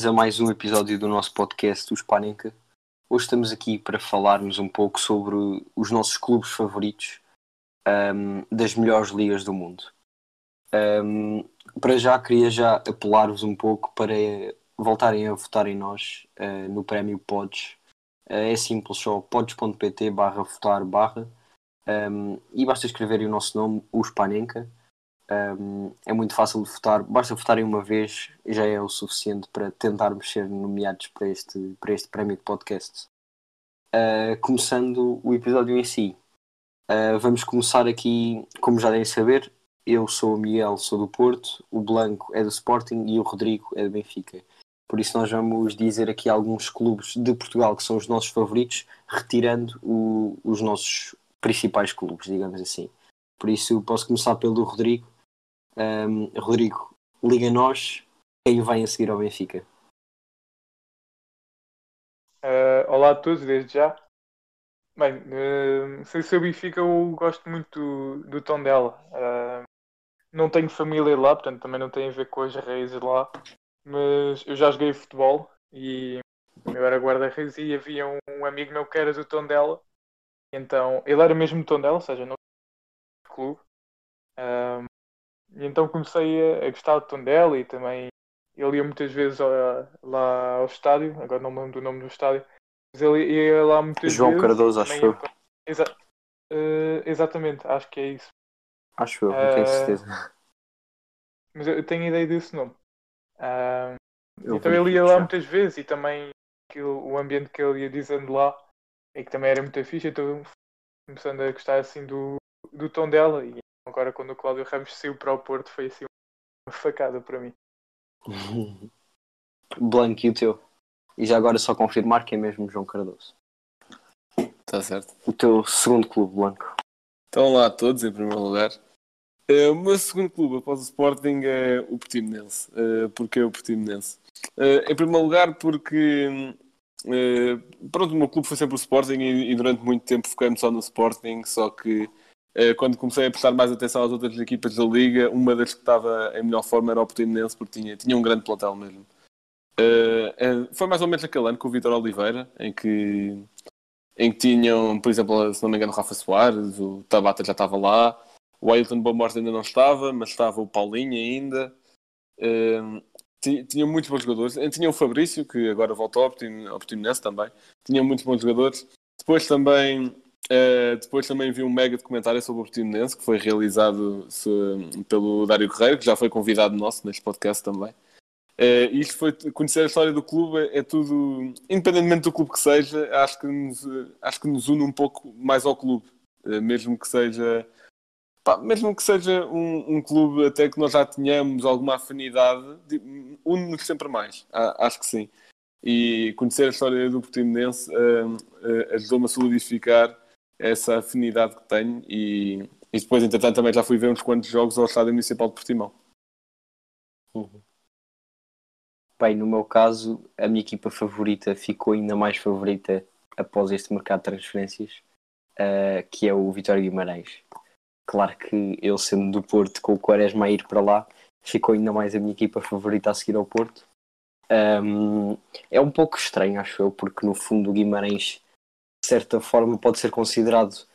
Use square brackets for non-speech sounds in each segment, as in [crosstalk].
bem-vindos a mais um episódio do nosso podcast, o Spanenka. Hoje estamos aqui para falarmos um pouco sobre os nossos clubes favoritos ahm, das melhores ligas do mundo. Ahm, para já, queria já apelar-vos um pouco para voltarem a votar em nós ah, no prémio Pods. Ah, é simples, só pods.pt barra votar barra ahm, e basta escreverem o nosso nome, o Spanenka. Um, é muito fácil de votar, basta votarem uma vez já é o suficiente para tentarmos ser nomeados para este, para este prémio de podcast. Uh, começando o episódio em si, Uh, vamos começar aqui, como já devem saber, eu sou o Miguel, sou do Porto, o Blanco é do Sporting e o Rodrigo é do Benfica. Por isso nós vamos dizer aqui alguns clubes de Portugal que são os nossos favoritos, retirando o- os nossos principais clubes, digamos assim. Por isso posso começar pelo Rodrigo. Um, Rodrigo, liga a nós quem vem a seguir ao Benfica. Eh, olá a todos, desde já. Bem, eh, sei se o Benfica eu gosto muito do, do tom dela. Eh, não tenho família lá, portanto também não tem a ver com as raízes lá. Mas eu já joguei futebol e eu era guarda-redes e havia um, um amigo meu que era do tom dela. Então, ele era mesmo do tom dela, ou seja, não clube. Eh, e então comecei a, a gostar do tom dela e também ele ia muitas vezes ao- lá ao estádio, agora não me lembro do nome do estádio, mas ele ia lá muitas João vezes. Cardoso, acho eu. Exa- eh, exatamente, acho que é isso. Acho eu, não tenho Eh, certeza. Mas eu tenho ideia desse nome. Eu então ele ia lá muitas vezes e também aquilo- o ambiente que ele ia dizendo lá é que também era muito fixe, então começando a gostar assim do, do tom dela e agora quando o Cláudio Ramos saiu para o Porto foi assim uma facada para mim. [laughs] Blanco e o teu. E já agora só confirmar que é mesmo João Cardoso. Está certo. O teu segundo clube, Blanco. Então, olá a todos, em primeiro lugar. Eh, o meu segundo clube após o Sporting é o Portimonense. Uh, porque é o Portimonense? Eh, em primeiro lugar, porque eh, pronto, o meu clube foi sempre o Sporting e, e durante muito tempo foquei-me só no Sporting. Só que quando comecei a prestar mais atenção às outras equipas da Liga, uma das que estava em melhor forma era o Portimonense, porque tinha, tinha um grande plantel mesmo. Eh, eh, foi mais ou menos aquele ano com o Vitor Oliveira, em que em que tinham, por exemplo, se não me engano, o Rafa Soares, o Tabata já estava lá, o Ailton Bomorte ainda não estava, mas estava o Paulinho ainda. Ti- tinham muitos bons jogadores. Eh, Tinha o Fabrício, que agora voltou ao Portimonense também. Tinham muitos bons jogadores. Depois também, eh, depois também vi um mega documentário sobre o Portimonense, que foi realizado se- pelo Dário Correia, que já foi convidado nosso neste podcast também. Eh, isto foi conhecer a história do clube é, é tudo, independentemente do clube que seja, acho que nos, acho que nos une um pouco mais ao clube, Eh, mesmo que seja pá, mesmo que seja um, um clube até que nós já tenhamos alguma afinidade, une-nos sempre mais, acho que sim. E conhecer a história do Portimonense eh, ajudou-me a solidificar essa afinidade que tenho e, e depois, entretanto, também já fui ver uns quantos jogos ao Estádio Municipal de Portimão. Bem, no meu caso, a minha equipa favorita ficou ainda mais favorita após este mercado de transferências, eh, que é o Vitória Guimarães. Claro que eu, sendo do Porto, com o Quaresma a ir para lá, ficou ainda mais a minha equipa favorita a seguir ao Porto. Ahm, é um pouco estranho, acho eu, porque no fundo o Guimarães, certa forma, pode ser considerado,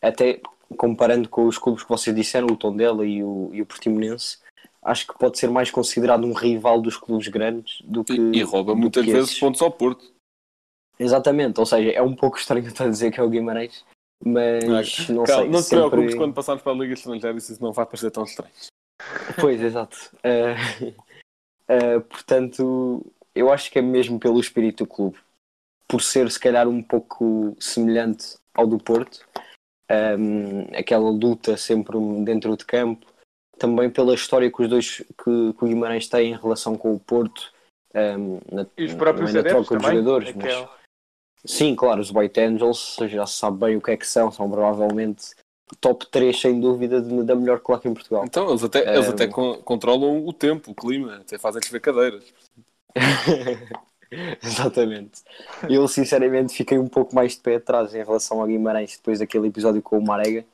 até comparando com os clubes que vocês disseram, o Tondela e o, e o Portimonense, acho que pode ser mais considerado um rival dos clubes grandes do que. E, e rouba muitas vezes esses. pontos ao Porto. Exatamente, ou seja, é um pouco estranho [laughs] estar a dizer que é o Guimarães, mas não Calma, sei. não te sempre... preocupes quando passarmos para a Liga Estrangeira, isso não vai parecer tão estranho. Pois, exato. Eh, [laughs] eh, portanto, eu acho que é mesmo pelo espírito do clube, por ser se calhar um pouco semelhante ao do Porto, ehm, aquela luta sempre dentro de campo, também pela história que os dois que, que o Guimarães tem em relação com o Porto, ehm, na, E os próprios é na troca de jogadores, aquele- mas sim, claro, os White Angels já se sabe bem o que é que são, são provavelmente top 3 sem dúvida de- da melhor claque em Portugal. Então, eles até, eles Um, até con- controlam o tempo, o clima, até fazem chover cadeiras. [laughs] [laughs] Exatamente. Eu sinceramente fiquei um pouco mais de pé atrás em relação ao Guimarães depois daquele episódio com o Marega,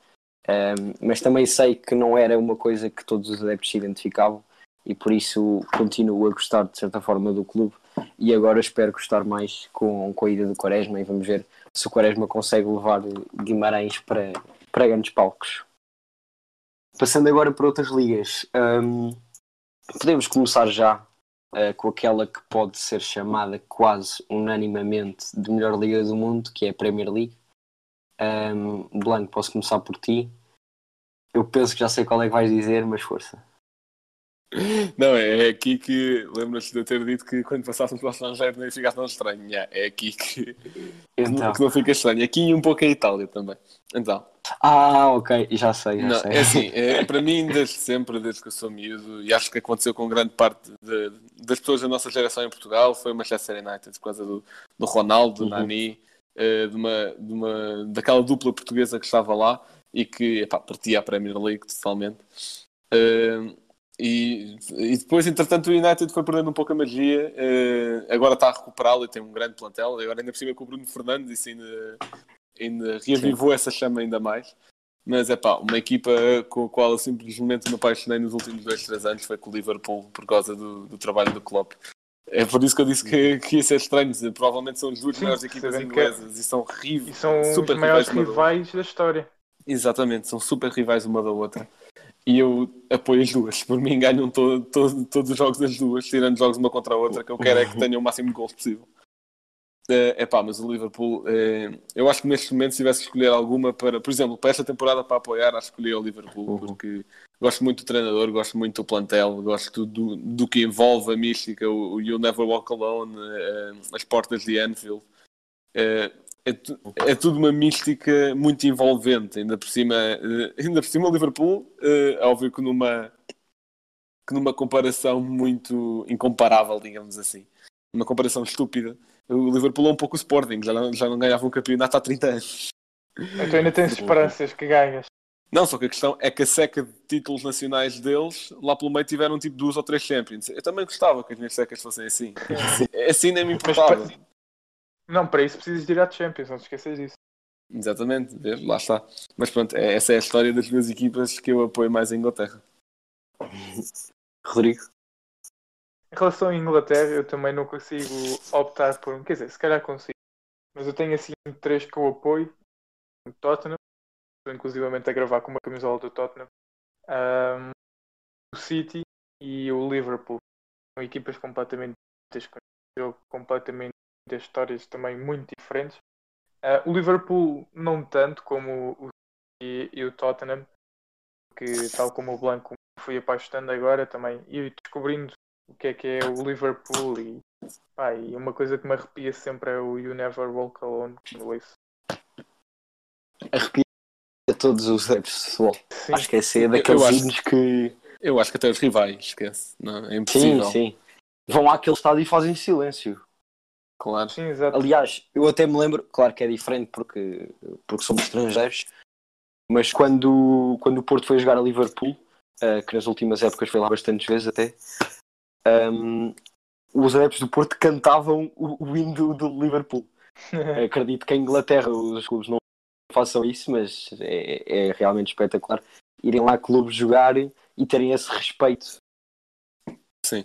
Ehm, mas também sei que não era uma coisa que todos os adeptos se identificavam e por isso continuo a gostar de certa forma do clube e agora espero gostar mais com, com a ida do Quaresma e vamos ver se o Quaresma consegue levar Guimarães para, para grandes palcos. Passando agora para outras ligas, ehm, podemos começar já eh, com aquela que pode ser chamada quase unanimamente de melhor liga do mundo, que é a Premier League. Um, Blanco, posso começar por ti. Eu penso que já sei qual é que vais dizer, mas força. Não, é aqui que lembras-te de eu ter dito que quando passássemos para o estrangeiro nem ficasse tão estranho. Yeah, é aqui que, Então. que não fica estranho. Aqui e um pouco em Itália também. Então, Ah, ok, já sei, já não, sei. é assim, [laughs] é, para mim, desde sempre, desde que eu sou miúdo, e acho que aconteceu com grande parte de- das pessoas da nossa geração em Portugal, foi o Manchester United, por causa do, do Ronaldo, do Uhum. Nani, eh, de uma, de uma, daquela dupla portuguesa que estava lá e que epá, partia a Premier League totalmente. Eh, e, e depois, entretanto, o United foi perdendo um pouco a magia. eh, agora está a recuperá-lo e tem um grande plantel. Agora, ainda por cima, com o Bruno Fernandes, isso ainda, ainda reavivou essa chama ainda mais. Mas é pá, uma equipa com a qual eu simplesmente me apaixonei nos últimos dois, três anos foi com o Liverpool por causa do, do trabalho do Klopp. É por isso que eu disse que, que ia ser estranho. Provavelmente são as duas Sim, melhores equipas é- inglesas e são E rivais. são super os maiores rivais rivais da história. Exatamente, são super rivais uma da outra. E eu apoio as duas. Por mim, ganham to- to- todos os jogos das duas, tirando jogos uma contra a outra, que eu quero é que tenham o máximo de gols possível. É pá, mas o Liverpool, eh, eu acho que neste momento, se tivesse que escolher alguma para, por exemplo, para esta temporada para apoiar, acho que escolhi o Liverpool, Uhum. porque gosto muito do treinador, gosto muito do plantel, gosto do, do que envolve a mística, o, o You Never Walk Alone, eh, as portas de Anfield. Eh, é, tu- é tudo uma mística muito envolvente, ainda por cima, eh, ainda por cima o Liverpool, eh, é óbvio que numa, que numa comparação muito incomparável, digamos assim, uma comparação estúpida, o Liverpool é um pouco o Sporting, já não, já não ganhava um campeonato há 30 anos. Então ainda tens esperanças que ganhas. Não, só que a questão é que a seca de títulos nacionais deles, lá pelo meio tiveram tipo duas ou três Champions. Eu também gostava que as minhas secas fossem assim. Assim, assim nem me Mas importava. pa- Não, para isso precisas de ir à Champions, não te esqueças disso. Exatamente, lá está. Mas pronto, é- essa é a história das duas equipas que eu apoio mais em Inglaterra. [laughs] Rodrigo? Em relação à Inglaterra, eu também não consigo optar por um. Quer dizer, se calhar consigo. Mas eu tenho assim três que eu apoio. O Tottenham. Estou inclusivamente a gravar com uma camisola do Tottenham. Ahm, o City e o Liverpool. São equipas completamente distintas, com um jogo completamente das histórias também muito diferentes. Ah, o Liverpool não tanto como o e, e o Tottenham, que tal como o Blanco fui apaixonando agora também e descobrindo o que é que é o Liverpool e, pá, e uma coisa que me arrepia sempre é o You Never Walk Alone quando ouço. Arrepia todos os adeptos de futebol. Sim, Acho que é Eu- daqueles eu acho- hinos que. Eu acho que até os rivais, esquece. Não, é Sim, impossível. sim. Vão àquele estádio e fazem silêncio. Claro. sim, exato. Aliás, eu até me lembro, claro que é diferente porque, porque somos estrangeiros, mas quando, quando o Porto foi jogar a Liverpool, eh, que nas últimas épocas foi lá bastantes vezes até, ehm, os adeptos do Porto cantavam o, o hino do, do Liverpool. [laughs] Acredito que em Inglaterra os clubes não façam isso, mas é, é realmente espetacular irem lá clubes jogar e terem esse respeito. Sim.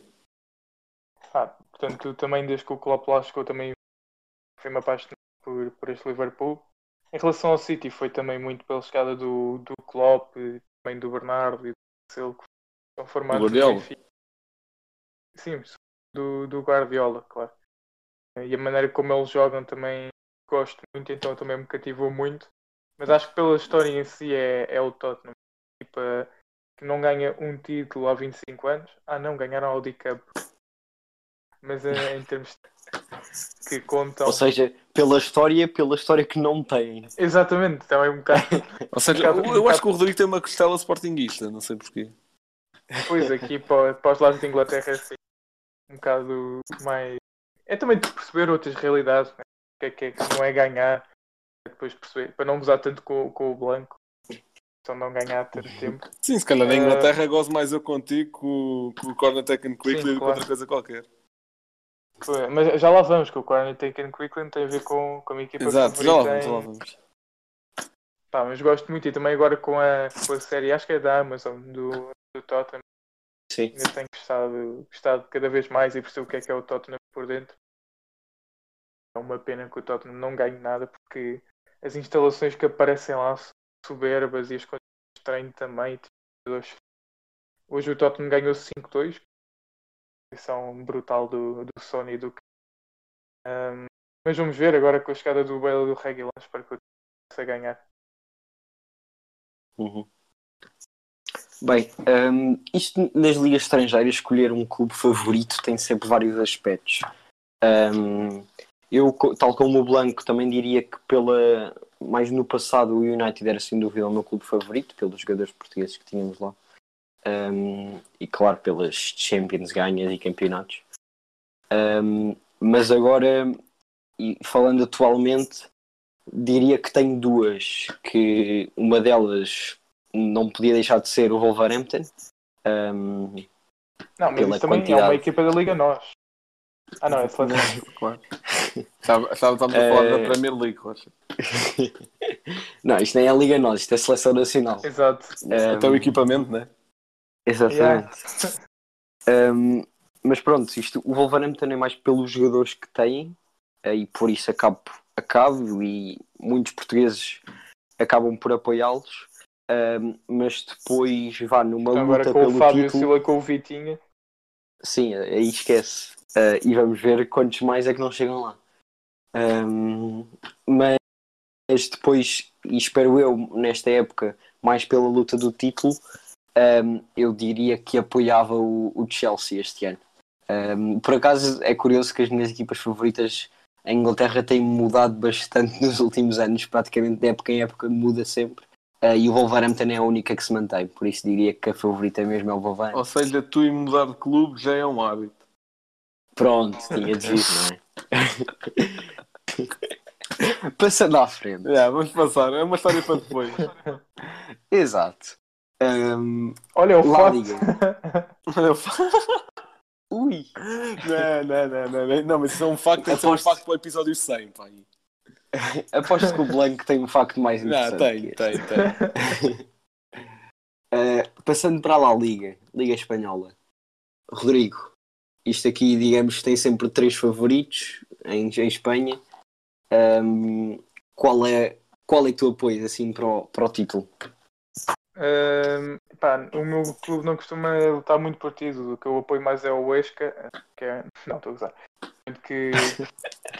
Ah, portanto, também desde que o Klopp lá chegou também fui-me apaixonado por, por este Liverpool. Em relação ao City foi também muito pela chegada do, do Klopp, também do Bernardo e do Marcelo, que são formados Do. Sim, do, do Guardiola, claro. E a maneira como eles jogam também gosto muito, então também me cativou muito. Mas acho que pela história em si é, é o Tottenham. Tipo, que não ganha um título há 25 anos. Ah não, ganharam a Audi Cup. Mas eh, em termos que contam. Ou seja, pela história, pela história que não têm. Exatamente, também um bocado. [laughs] Ou seja, Um bocado- eu, eu acho que o Rodrigo tem uma costela sportinguista, não sei porquê. Pois aqui [laughs] para, para os lados de Inglaterra é assim. um bocado mais. É também de perceber outras realidades, né? o que é que é que não é ganhar, é depois perceber, para não gozar tanto com, com o Blanco, só não ganhar tanto tempo. Sim, se calhar na Eh, Inglaterra gozo mais eu contigo com, com o Corner Taken Quickly Sim, do que claro. outra coisa qualquer. Foi, Mas já lá vamos, que o Corner Taken Quickly tem a ver com, com a minha equipa Exato, já lá vamos, já lá vamos. Pá, mas gosto muito e também agora com a, com a série, acho que é da Amazon, do, do Tottenham, Sim. ainda tenho gostado, gostado cada vez mais e perceber o que é que é o Tottenham por dentro. É uma pena que o Tottenham não ganhe nada porque as instalações que aparecem lá são soberbas e as condições de treino também. tipo, dois- Hoje o Tottenham ganhou 5-2, são brutal do, do Sony e do um, mas vamos ver agora com a chegada do Bale e do Reguilon, espero que eu possa ganhar. Uhum. Bem, hum, isto nas ligas estrangeiras, escolher um clube favorito tem sempre vários aspectos. Hum, eu, tal como o Blanco, também diria que pela mais no passado o United era sem dúvida o meu clube favorito, pelos jogadores portugueses que tínhamos lá. Hum, e claro, pelas Champions ganhas e campeonatos. Hum, mas agora, e falando atualmente, diria que tenho duas, que uma delas não podia deixar de ser o Wolverhampton. Um, Não, mas isso também é quantidade. uma equipa da Liga Nós. Ah não, é [laughs] seleção. Claro. Estava- Estávamos a falar Eh, da Premier League, Rocha. [laughs] não, isto nem é a Liga Nós, isto é a Seleção Nacional. Exato. Um, Até o equipamento, né? Exatamente. Um, mas pronto, isto, o Wolverhampton é mais pelos jogadores que têm eh, e por isso acabo, acabo e muitos portugueses acabam por apoiá-los. Um, mas depois vá numa Então, luta agora com o pelo Fábio título. Silva com o Vitinha. Sim, aí esquece. Uh, e vamos ver quantos mais é que não chegam lá. Um, mas depois, e espero eu, nesta época, mais pela luta do título, um, eu diria que apoiava o, o Chelsea este ano. Um, por acaso é curioso que as minhas equipas favoritas em Inglaterra têm mudado bastante [laughs] nos últimos anos, praticamente de época em época muda sempre. Uh, e o Wolverhampton é a única que se mantém, por isso diria que a favorita mesmo é o Wolverhampton. Ou seja, tu e mudar de clube já é um hábito. Pronto, tinha de vir, não é? [laughs] Passando à frente. Vamos passar, é uma história para depois. [laughs] Exato. Ahm, Olha o. Liga. [laughs] Olha, eu fa- [laughs] ui. não, não, não, não, não, não, mas isso é um facto, isso é um Aposto- facto para o episódio 100, pá. [laughs] Aposto que o Blanco tem um facto mais Não, interessante. tem, que tem, tem. Uh, passando para a La Liga, Liga Espanhola. Rodrigo, isto aqui, digamos, tem sempre três favoritos em, em Espanha. Ahm, qual, é, qual é que tu apoias assim para o, para o título? Pá, o meu clube não costuma lutar muito por título. O que eu apoio mais é o Huesca, que é. [laughs] Não, estou a. Que,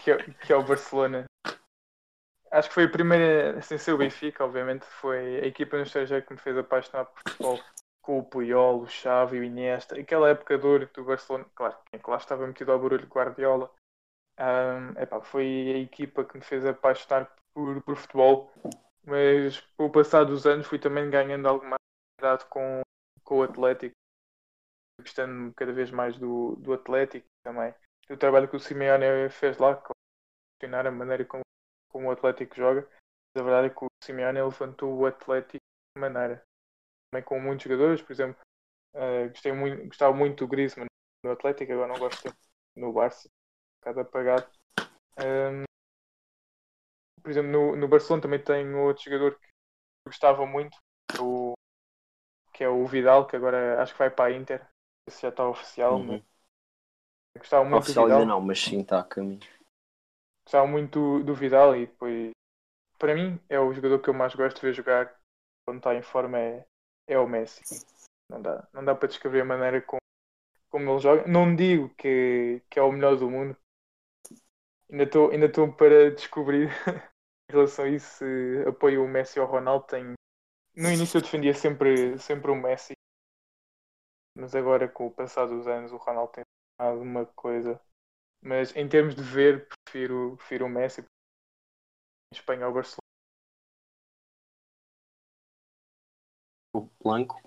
que, é, que é o Barcelona. Acho que foi a primeira, sem ser o Benfica, obviamente, foi a equipa no estrangeiro que me fez apaixonar por futebol. Com o Puyol, o Xavi, o Iniesta. Aquela época ouro do Barcelona, claro, é que lá estava metido ao barulho Guardiola. Ahm, epá, foi a equipa que me fez apaixonar por, por futebol mas o passar dos anos fui também ganhando alguma idade com, com o Atlético, gostando cada vez mais do, do Atlético também. O trabalho que o Simeone fez lá, questionar a maneira como, como o Atlético joga, mas a verdade é que o Simeone levantou o Atlético de maneira. Também com muitos jogadores, por exemplo, eh, gostei muito, gostava muito do Griezmann no Atlético, agora não gosto no Barça, um bocado apagado. Ahm, por exemplo, no, no Barcelona também tem outro jogador que eu gostava muito, que é o, que é o Vidal, que agora acho que vai para a Inter. Esse já está oficial, Uhum. mas gostava muito Oficial do Vidal. ainda não, mas sim, está a caminho. Gostava muito do, do Vidal e depois, para mim, é o jogador que eu mais gosto de ver jogar quando está em forma é, é o Messi. Não dá, não dá para descrever a maneira como, como ele joga. Não digo que, que é o melhor do mundo. Ainda estou ainda para descobrir [laughs] relação a isso se apoio o Messi ou o Ronaldo. Tenho... No início eu defendia sempre, sempre o Messi, mas agora com o passar dos anos o Ronaldo tem alguma coisa. Mas em termos de ver, prefiro, prefiro o Messi. Em Espanha ou Barcelona. O Blanco.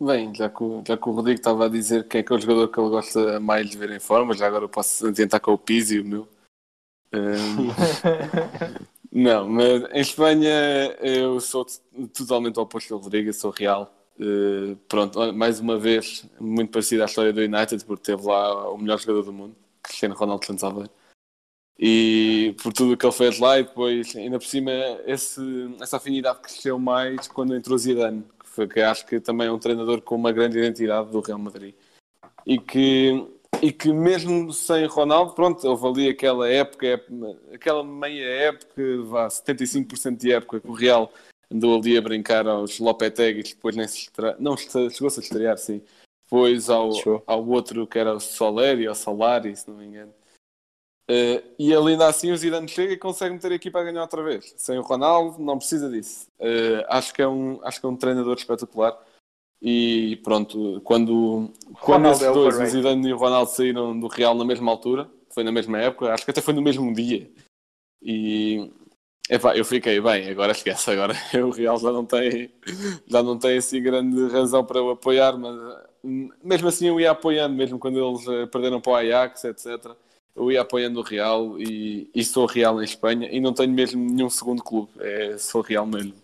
Bem, já que, o- já que o Rodrigo estava a dizer quem é que é o jogador que ele gosta mais de ver em forma, já agora eu posso adiantar com o Pizzi, o meu. [laughs] Não, mas em Espanha eu sou totalmente oposto ao Rodrigo, sou real. Eh, pronto, mais uma vez, muito parecida à história do United, porque teve lá o melhor jogador do mundo, Cristiano Ronaldo Santos Aveiro. E por tudo o que ele fez lá, e depois, ainda por cima, esse, essa afinidade cresceu mais quando entrou Zidane, que, foi, que acho que também é um treinador com uma grande identidade do Real Madrid. E que, e que mesmo sem Ronaldo, pronto, houve ali aquela época, aquela meia época, vá, 75% de época que o Real andou ali a brincar aos Lopetegui, depois nem se estra... não se- chegou-se a estrear, sim. Depois ao, ao outro que era o Soleri, ou Solari, se não me engano. Eh, e ele ainda assim o Zidane chega e consegue meter a equipa a ganhar outra vez. Sem o Ronaldo, não precisa disso. Eh, acho, que é um, acho que é um treinador espetacular. E pronto, quando, quando esses é dois, o. Zidane e o Ronaldo saíram do Real na mesma altura, foi na mesma época, acho que até foi no mesmo dia. E epá, eu fiquei bem, agora esquece, agora [laughs] o Real já não tem, já não tem assim grande razão para o apoiar, mas mesmo assim eu ia apoiando, mesmo quando eles eh, perderam para o Ajax, etc. Eu ia apoiando o Real e, e sou Real em Espanha e não tenho mesmo nenhum segundo clube, é, sou Real mesmo.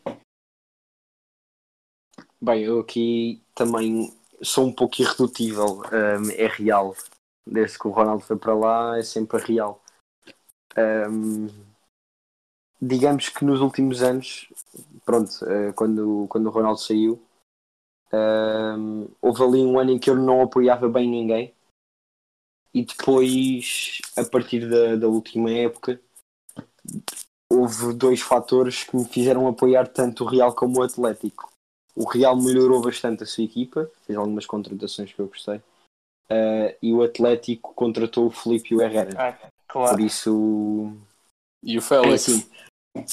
Bem, eu aqui também sou um pouco irredutível. hum, é real. Desde que o Ronaldo foi para lá, é sempre real. Hum, digamos que nos últimos anos, pronto, eh, quando, quando o Ronaldo saiu, hum, houve ali um ano em que eu não apoiava bem ninguém. E depois, a partir da, da última época, houve dois fatores que me fizeram apoiar tanto o Real como o Atlético. O Real melhorou bastante a sua equipa, fez algumas contratações que eu gostei. Uh, e o Atlético contratou o Felipe e o Herrera. Ah, Por claro. isso, E o é Félix, assim,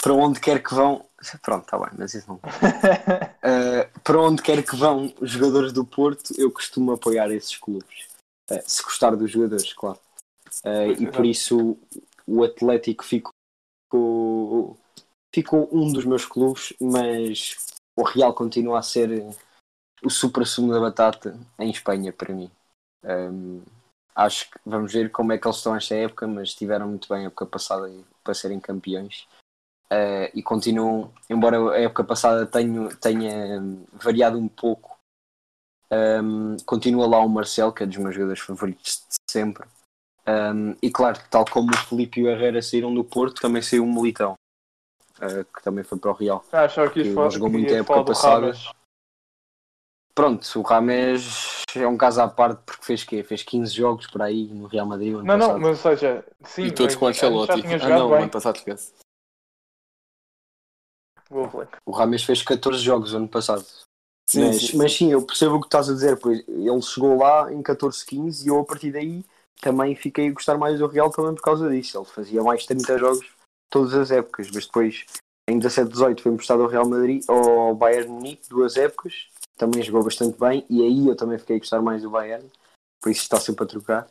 para onde quer que vão. Pronto, está bem, mas isso não. Uh, [laughs] para onde quer que vão os jogadores do Porto, eu costumo apoiar esses clubes. Uh, se gostar dos jogadores, claro. Uh, e por isso o Atlético ficou, ficou um dos meus clubes, mas o Real continua a ser o supra sumo da batata em Espanha para mim. Um, acho que vamos ver como é que eles estão esta época, mas estiveram muito bem a época passada para serem campeões. Uh, e continuam, embora a época passada tenha, tenha hum, variado um pouco, um, continua lá o Marcel, que é dos meus jogadores favoritos de sempre. Um, e claro, tal como o Felipe e o Herrera saíram do Porto, também saiu o Militão, uh, que também foi para o Real. Ah, só que Que falar, jogou muito época passada. Pronto, o Rames é um caso à parte porque fez quê? Fez 15 jogos por aí no Real Madrid. Não, não, passado. mas ou seja, sim, e todos com o Ancelotti. Ah não, bem. ano passado esquece. O Rames fez 14 jogos ano passado. Sim, mas, sim, mas sim, eu percebo o que estás a dizer, pois ele chegou lá em 14, 15 e eu a partir daí também fiquei a gostar mais do Real também por causa disso. Ele fazia mais de 30 jogos todas as épocas, mas depois em 17, 18 foi emprestado ao Real Madrid, ao Bayern Munique, duas épocas, também jogou bastante bem e aí eu também fiquei a gostar mais do Bayern, por isso está sempre a trocar.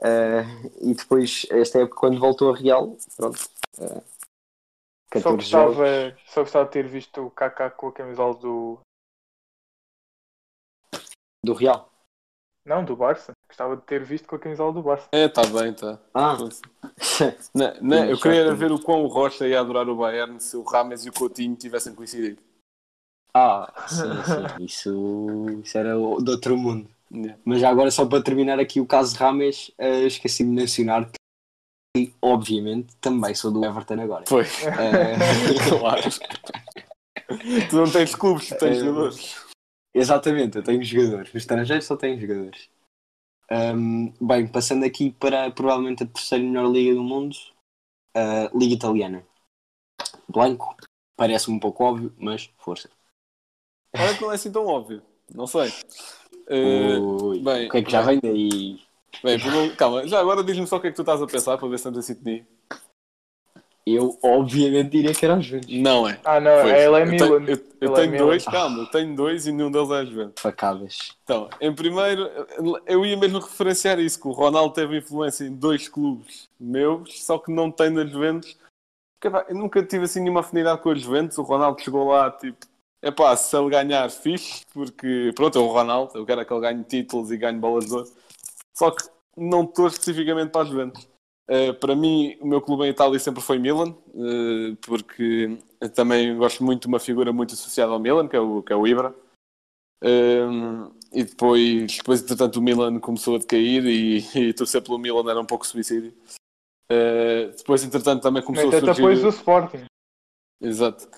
Eh, e depois, esta época, quando voltou ao Real, pronto, eh, Só 14 jogos. gostava, só gostava de ter visto o Kaká com a camisola do. Do Real? Não, do Barça. Gostava de ter visto com a camisola do Barça. É, está bem, está. Ah, Não, não, eu queria ver o quão o Rocha ia adorar o Bayern se o Rames e o Coutinho tivessem coincidido. ah sim, sim, [laughs] isso, isso era de outro mundo. Yeah. Mas já agora, só para terminar aqui o caso Rames, eh, esqueci-me de mencionar que, obviamente, também sou do Everton agora. Foi, Eh, [laughs] claro. tu não tens clubes, tu tens Eh, jogadores. Exatamente, eu tenho jogadores. Os estrangeiros só têm jogadores. Ahm, bem, passando aqui para provavelmente a terceira melhor liga do mundo, a Liga Italiana. Blanco, parece-me um pouco óbvio, mas força. Olha que não é assim tão óbvio. Não sei. Eh, Ui, bem, o que é que já bem. vem daí? Bem, calma, já agora diz-me só o que é que tu estás a pensar para ver se estamos em sintonia. Eu, obviamente, diria que era os Juventus. Não é. Ah, não, Pois, ela é eu Milan. tenho, eu, eu Ele é tenho Milan. dois, calma, eu tenho dois e nenhum deles é a Juventus. Facadas. Então, em primeiro, eu ia mesmo referenciar isso, que o Ronaldo teve influência em dois clubes meus, só que não tem na Juventus. Porque, pá, eu nunca tive assim nenhuma afinidade com a Juventus. O Ronaldo chegou lá, tipo, É pá, se ele ganhar, fixe, porque pronto, é o Ronaldo, eu quero que ele ganhe títulos e ganhe bolas de ouro. Só que não estou especificamente para as Juventus. Uh, para mim, o meu clube em Itália sempre foi Milan, uh, porque também gosto muito de uma figura muito associada ao Milan, que é o, que é o Ibra. Um, e depois, depois, entretanto, o Milan começou a decair e, [laughs] e torcer pelo Milan era um pouco suicídio. Uh, depois, entretanto, também começou Até a surgir... depois do Sporting. Exato.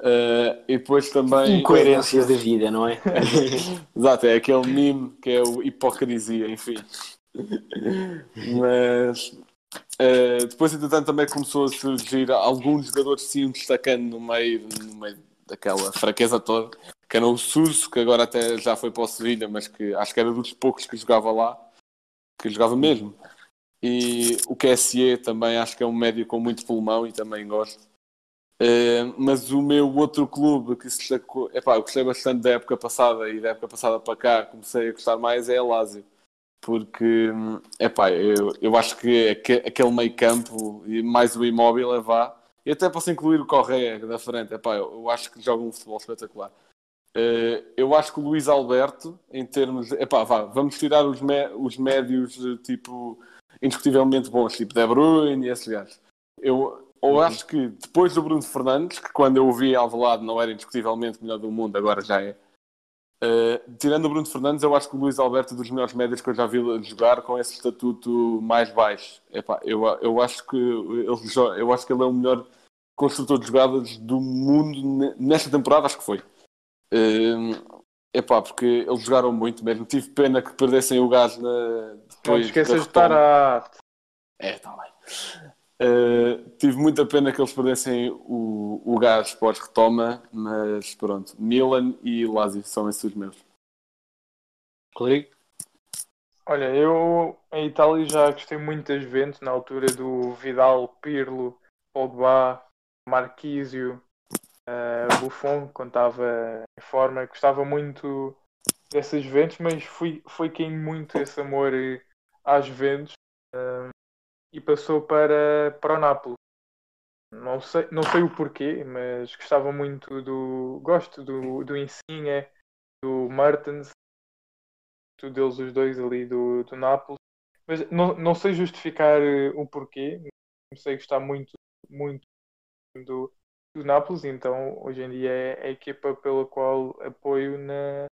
Uh, e depois também... Incoerências da vida, não é? [laughs] Exato, é aquele meme que é o hipocrisia, enfim. Mas uh, depois, entretanto, também começou a surgir alguns jogadores sim destacando no meio, no meio daquela fraqueza toda, que era o Surso, que agora até já foi para o Sevilha, mas que acho que era dos poucos que jogava lá, que jogava mesmo. E o QSE também acho que é um médio com muito pulmão e também gosto. Uh, mas o meu outro clube que se destacou, epá, eu gostei bastante da época passada e da época passada para cá comecei a gostar mais é a Lazio porque epá, eu, eu acho que aquele meio campo e mais o imóvel é vá. E até posso incluir o Correia da frente. Epá, eu, eu acho que joga um futebol espetacular. Uh, eu acho que o Luís Alberto em termos epá, vá, vamos tirar os, me, os médios tipo indiscutivelmente bons tipo De Bruyne e esses gajos. Eu ou acho que depois do Bruno Fernandes que quando eu o vi Alvalade não era indiscutivelmente o melhor do mundo agora já é Uh, tirando o Bruno Fernandes, eu acho que o Luís Alberto é dos melhores médios que eu já vi jogar com esse estatuto mais baixo. Epá, eu, eu, acho que ele, eu acho que ele é o melhor construtor de jogadas do mundo nesta temporada, acho que foi. Uh, epá, porque eles jogaram muito mesmo. Tive pena que perdessem o gás na, depois. Não esqueças de estar a. É, está bem. Uh, tive muita pena que eles perdessem o, o gás pós-retoma, mas pronto, Milan e Lazio são esses os meus. Rodrigo? Olha, eu em Itália já gostei muito das Juventus, na altura do Vidal, Pirlo, Pogba, Marquisio, uh, Buffon, quando estava em forma. Gostava muito dessas Juventus, mas fui, foi quem muito esse amor às Juventus. Uh, e passou para, para o Nápoles. Não sei, não sei o porquê, mas gostava muito do. Gosto do, do Insigne, do Mertens, deles os dois ali do, do Nápoles. Mas não, não sei justificar eh, o porquê. Comecei a gostar muito, muito do, do Nápoles, então hoje em dia é a equipa pela qual apoio na,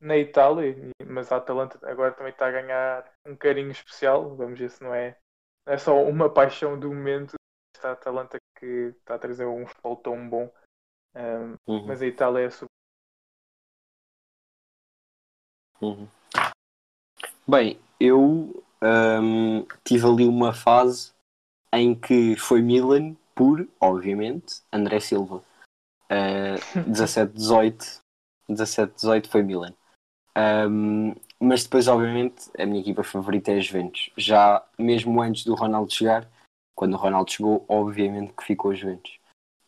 na Itália. Mas a Atalanta agora também está a ganhar um carinho especial. Vamos ver se não é é só uma paixão do momento. Está a Atalanta que está a trazer um futebol tão bom. Um, uhum. Mas a Itália é super. Uhum. Bem, eu um, tive ali uma fase em que foi Milan por, obviamente, André Silva. Uh, 17-18 17-18 foi Milan. Um, mas depois, obviamente, a minha equipa favorita é a Juventus. Já mesmo antes do Ronaldo chegar, quando o Ronaldo chegou, obviamente que ficou a Juventus.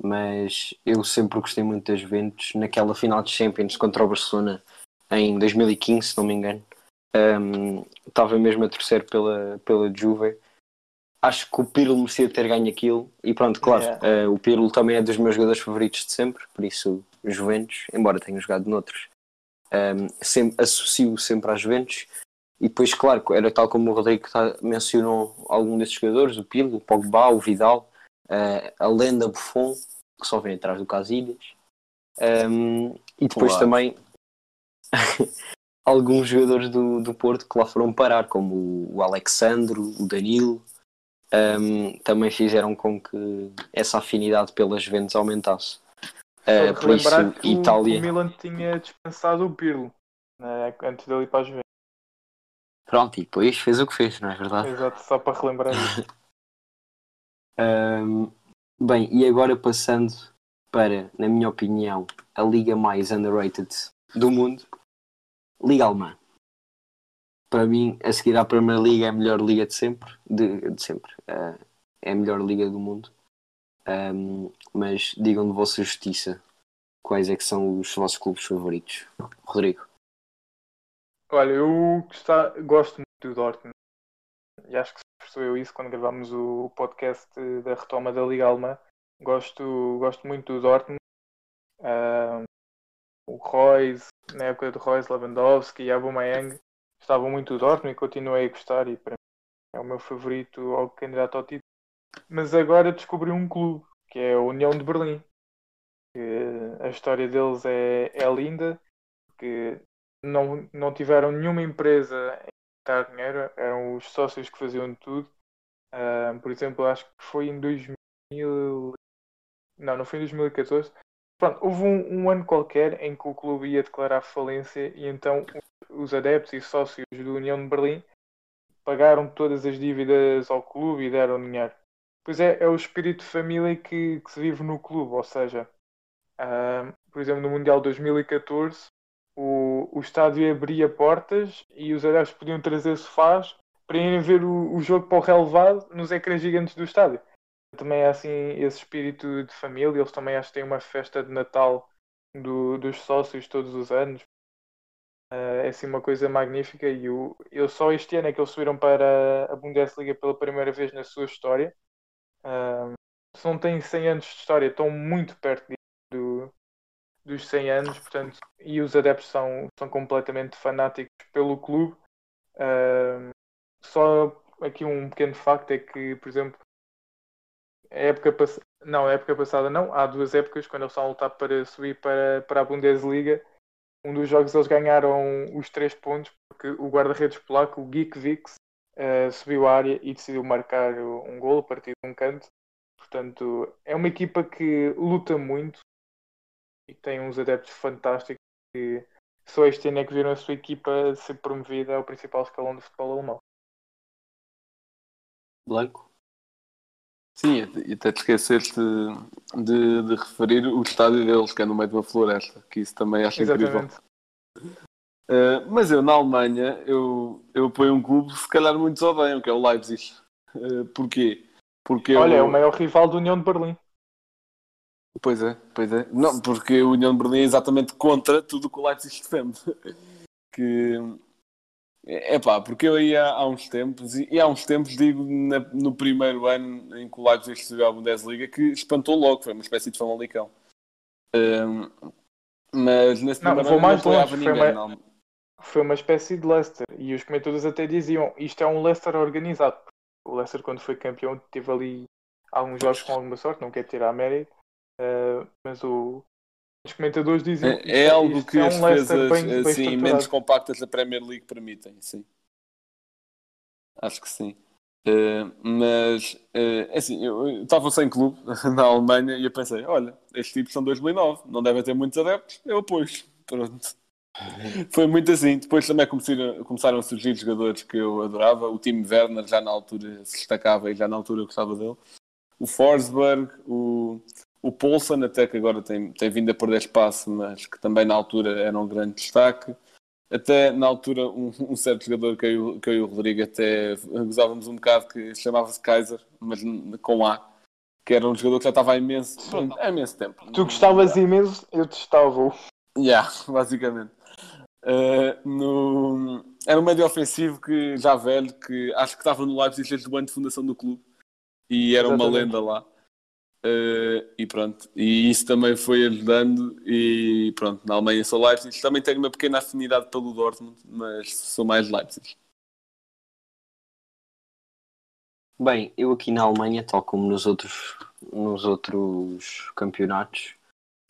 Mas eu sempre gostei muito das Juventus. Naquela final de Champions contra o Barcelona em 2015, se não me engano, um, estava mesmo a torcer pela, pela Juve. Acho que o Pirlo merecia ter ganho aquilo. E pronto, claro, yeah. uh, o Pirlo também é dos meus jogadores favoritos de sempre, por isso, Juventus, embora tenha jogado noutros um, sempre, associo sempre às Juventus. E depois, claro, era tal como o Rodrigo tá, mencionou algum desses jogadores, o Pilo, o Pogba, o Vidal, uh, a lenda Buffon, que só vem atrás do Casilhas. Um, e depois claro. também [laughs] alguns jogadores do, do Porto que lá foram parar, como o, o Alexandro, o Danilo, um, também fizeram com que essa afinidade pelas Juventus aumentasse. Uh, por isso, que Itália. O Milan tinha dispensado o Pirlo né, antes dele ir para a Juventus. Pronto, e depois fez o que fez, não é verdade? Exato, só para relembrar isso. [laughs] um, bem, e agora passando para, na minha opinião, a liga mais underrated do mundo, Liga Alemã. Para mim, a seguir à Primeira Liga é a melhor liga de sempre, de, de sempre. Uh, é a melhor liga do mundo. Um, mas digam de vossa justiça quais é que são os vossos clubes favoritos. Rodrigo. Olha, eu gosto muito do Dortmund e acho que percebeu isso quando gravámos o podcast da retoma da Liga Alemã. Gosto, gosto muito do Dortmund. O Royce, na época do Royce, Lewandowski e Aubameyang, estavam muito o Dortmund e continuei a gostar e para mim é o meu favorito ao candidato ao título. Mas agora descobri um clube, que é a União de Berlim. Que a história deles é, é linda, porque não, não tiveram nenhuma empresa em dar dinheiro, eram os sócios que faziam tudo. Ah, por exemplo, acho que foi em 2000. Não, não foi em 2014. Pronto, houve um, um ano qualquer em que o clube ia declarar falência e então os adeptos e sócios do União de Berlim pagaram todas as dívidas ao clube e deram dinheiro. Pois é, é o espírito de família que, que se vive no clube, ou seja, ah, por exemplo, no Mundial 2014 o, o estádio abria portas e os adeptos podiam trazer sofás para irem ver o, o jogo para o relevado nos ecrãs gigantes do estádio. Também é assim esse espírito de família, eles também acho que têm uma festa de Natal do- dos sócios todos os anos. Ah, é assim uma coisa magnífica e o, eu só este ano é que eles subiram para a Bundesliga pela primeira vez na sua história. Ah, se não têm 100 anos de história, estão muito perto do, dos 100 anos, portanto, e os adeptos são, são completamente fanáticos pelo clube. Só aqui um pequeno facto é que, por exemplo, a época passada, não, a época passada não, há duas épocas, quando eles estão a lutar para subir para, para a Bundesliga, um dos jogos eles ganharam os três pontos porque o guarda-redes polaco, o Geek eh, subiu à área e decidiu marcar um gol a partir de um canto. Portanto, é uma equipa que luta muito e tem uns adeptos fantásticos que só este ano é que viram a sua equipa ser promovida ao principal escalão do futebol alemão. Blanco? Sim, e até te esqueceste de, de referir o estádio deles, que é no meio de uma floresta, que isso também acho incrível. Uh, mas eu, na Alemanha, eu, eu apoio um clube que se calhar muitos odeiam, que é o Leipzig. Uh, porquê? Porque Olha, eu... é o maior rival da União de Berlim. Pois é, pois é. Não, porque a União de Berlim é exatamente contra tudo o que o Leipzig defende. [laughs] Que... É pá, porque eu ia há uns tempos, e há uns tempos, digo, na- no primeiro ano em que o Leipzig subiu à Bundesliga, que espantou logo, foi uma espécie de famalicão. Um, mas nesse Não, primeiro vou ano mais não apoiava foi ninguém. uma- não. Foi uma espécie de Leicester. E os comentadores até diziam: isto é um Leicester organizado. O Leicester, quando foi campeão, teve ali alguns jogos com alguma sorte, não quer tirar mérito. eh, mas o- os comentadores diziam: É, isto é algo que é as um Leicester defesas bem- bem assim, menos compactas da Premier League permitem, sim. Acho que sim. Eh, mas, é assim, eu eu estava sem clube [laughs] na Alemanha e eu pensei, olha, estes tipos são 2009, não devem ter muitos adeptos, eu apoio. Pronto. Foi muito assim. Depois também começaram, a surgir jogadores que eu adorava. O time Werner já na altura se destacava e já na altura eu gostava dele. O Forsberg, o, o Poulsen, até que agora tem, tem vindo a perder espaço, mas que também na altura era um grande destaque. Até na altura, um, um certo jogador que eu, que eu e o Rodrigo até gozávamos um bocado, que chamava-se Kaiser, mas com A, que era um jogador que já estava há imenso, há imenso tempo. Tu gostavas imenso, eu testava-o. Yeah, [laughs] basicamente. Uh, no... Era um médio ofensivo que já velho, que acho que estava no Leipzig desde o ano de fundação do clube e era uma Exatamente. lenda lá. Uh, e pronto, e isso também foi ajudando. E pronto, na Alemanha sou Leipzig. Também tenho uma pequena afinidade pelo Dortmund, mas sou mais Leipzig. Bem, eu aqui na Alemanha, tal como nos outros, nos outros campeonatos,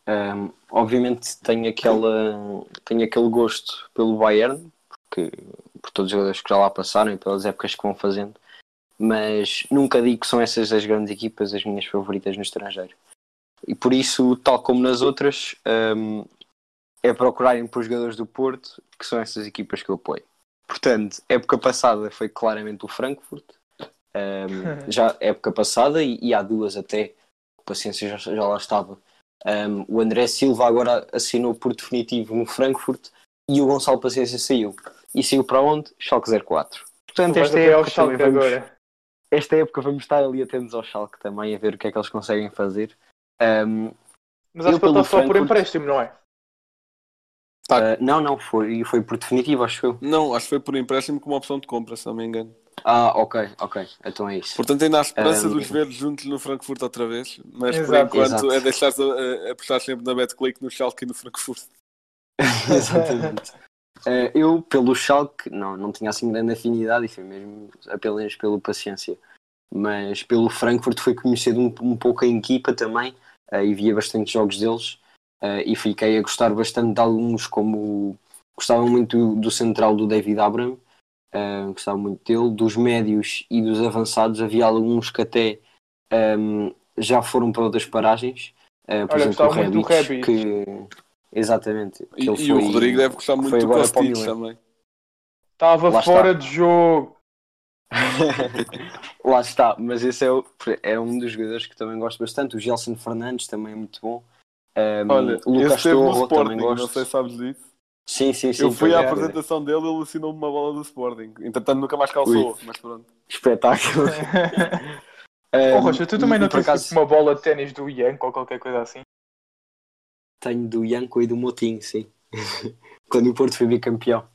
hum, obviamente tenho, aquela, tenho aquele gosto pelo Bayern, porque, por todos os jogadores que já lá passaram e pelas épocas que vão fazendo, mas nunca digo que são essas as grandes equipas as minhas favoritas no estrangeiro. E por isso, tal como nas outras, hum, é procurarem por jogadores do Porto, que são essas equipas que eu apoio. Portanto, época passada foi claramente o Frankfurt, um, [laughs] já época passada e, e há duas até, paciência já, já lá estava. Um, o André Silva agora assinou por definitivo no Frankfurt e o Gonçalo Paciência saiu. E saiu para onde? Schalke 04. Portanto, esta época, Schalke vamos, agora. esta época vamos estar ali atentos ao Schalke também a ver o que é que eles conseguem fazer. Um, Mas acho que ele está só por empréstimo, não é? Tá. uh, não, não, foi, foi por definitivo, acho eu. Não, acho que foi por empréstimo com uma opção de compra, se não me engano. Ah, ok, ok, então é isso. Portanto, ainda há esperança Um, de os ver juntos no Frankfurt outra vez, mas Exato. por enquanto Exato. é deixar a, a apostar sempre na BetClick, no Schalke e no Frankfurt. [laughs] [laughs] Exatamente. Eh, eu, pelo Schalke, não, não tinha assim grande afinidade e foi mesmo apenas pela paciência. Mas pelo Frankfurt foi conhecer um, um pouco a equipa também eh, e via bastante jogos deles eh, e fiquei a gostar bastante de alguns, como gostava muito do, do central do David Abram, eh, gostava muito dele, dos médios e dos avançados. Havia alguns que até ehm, já foram para outras paragens. Eh, por Olha, exemplo, o gostava muito do Rebic, Rebic. que exatamente. que E, ele e o foi- Rodrigo deve gostar muito do o Milan. também. Estava Lá fora está. de jogo. [laughs] Lá está, mas esse é, o- é um dos jogadores que também gosto bastante. O Gelson Fernandes também é muito bom. Um, Olha, o Lucas Torro também não gosto. sei se sabes disso. Sim, sim, sim. eu fui à apresentação dele ele assinou-me uma bola do Sporting. Entretanto, nunca mais calçou, Ui. mas pronto. Espetáculo. [laughs] Oh, Rocha, tu também e não tens acaso tipo, uma bola de ténis do Yanko ou qualquer coisa assim? tenho do Yanko e do Motinho, sim. [laughs] Quando o Porto foi bicampeão.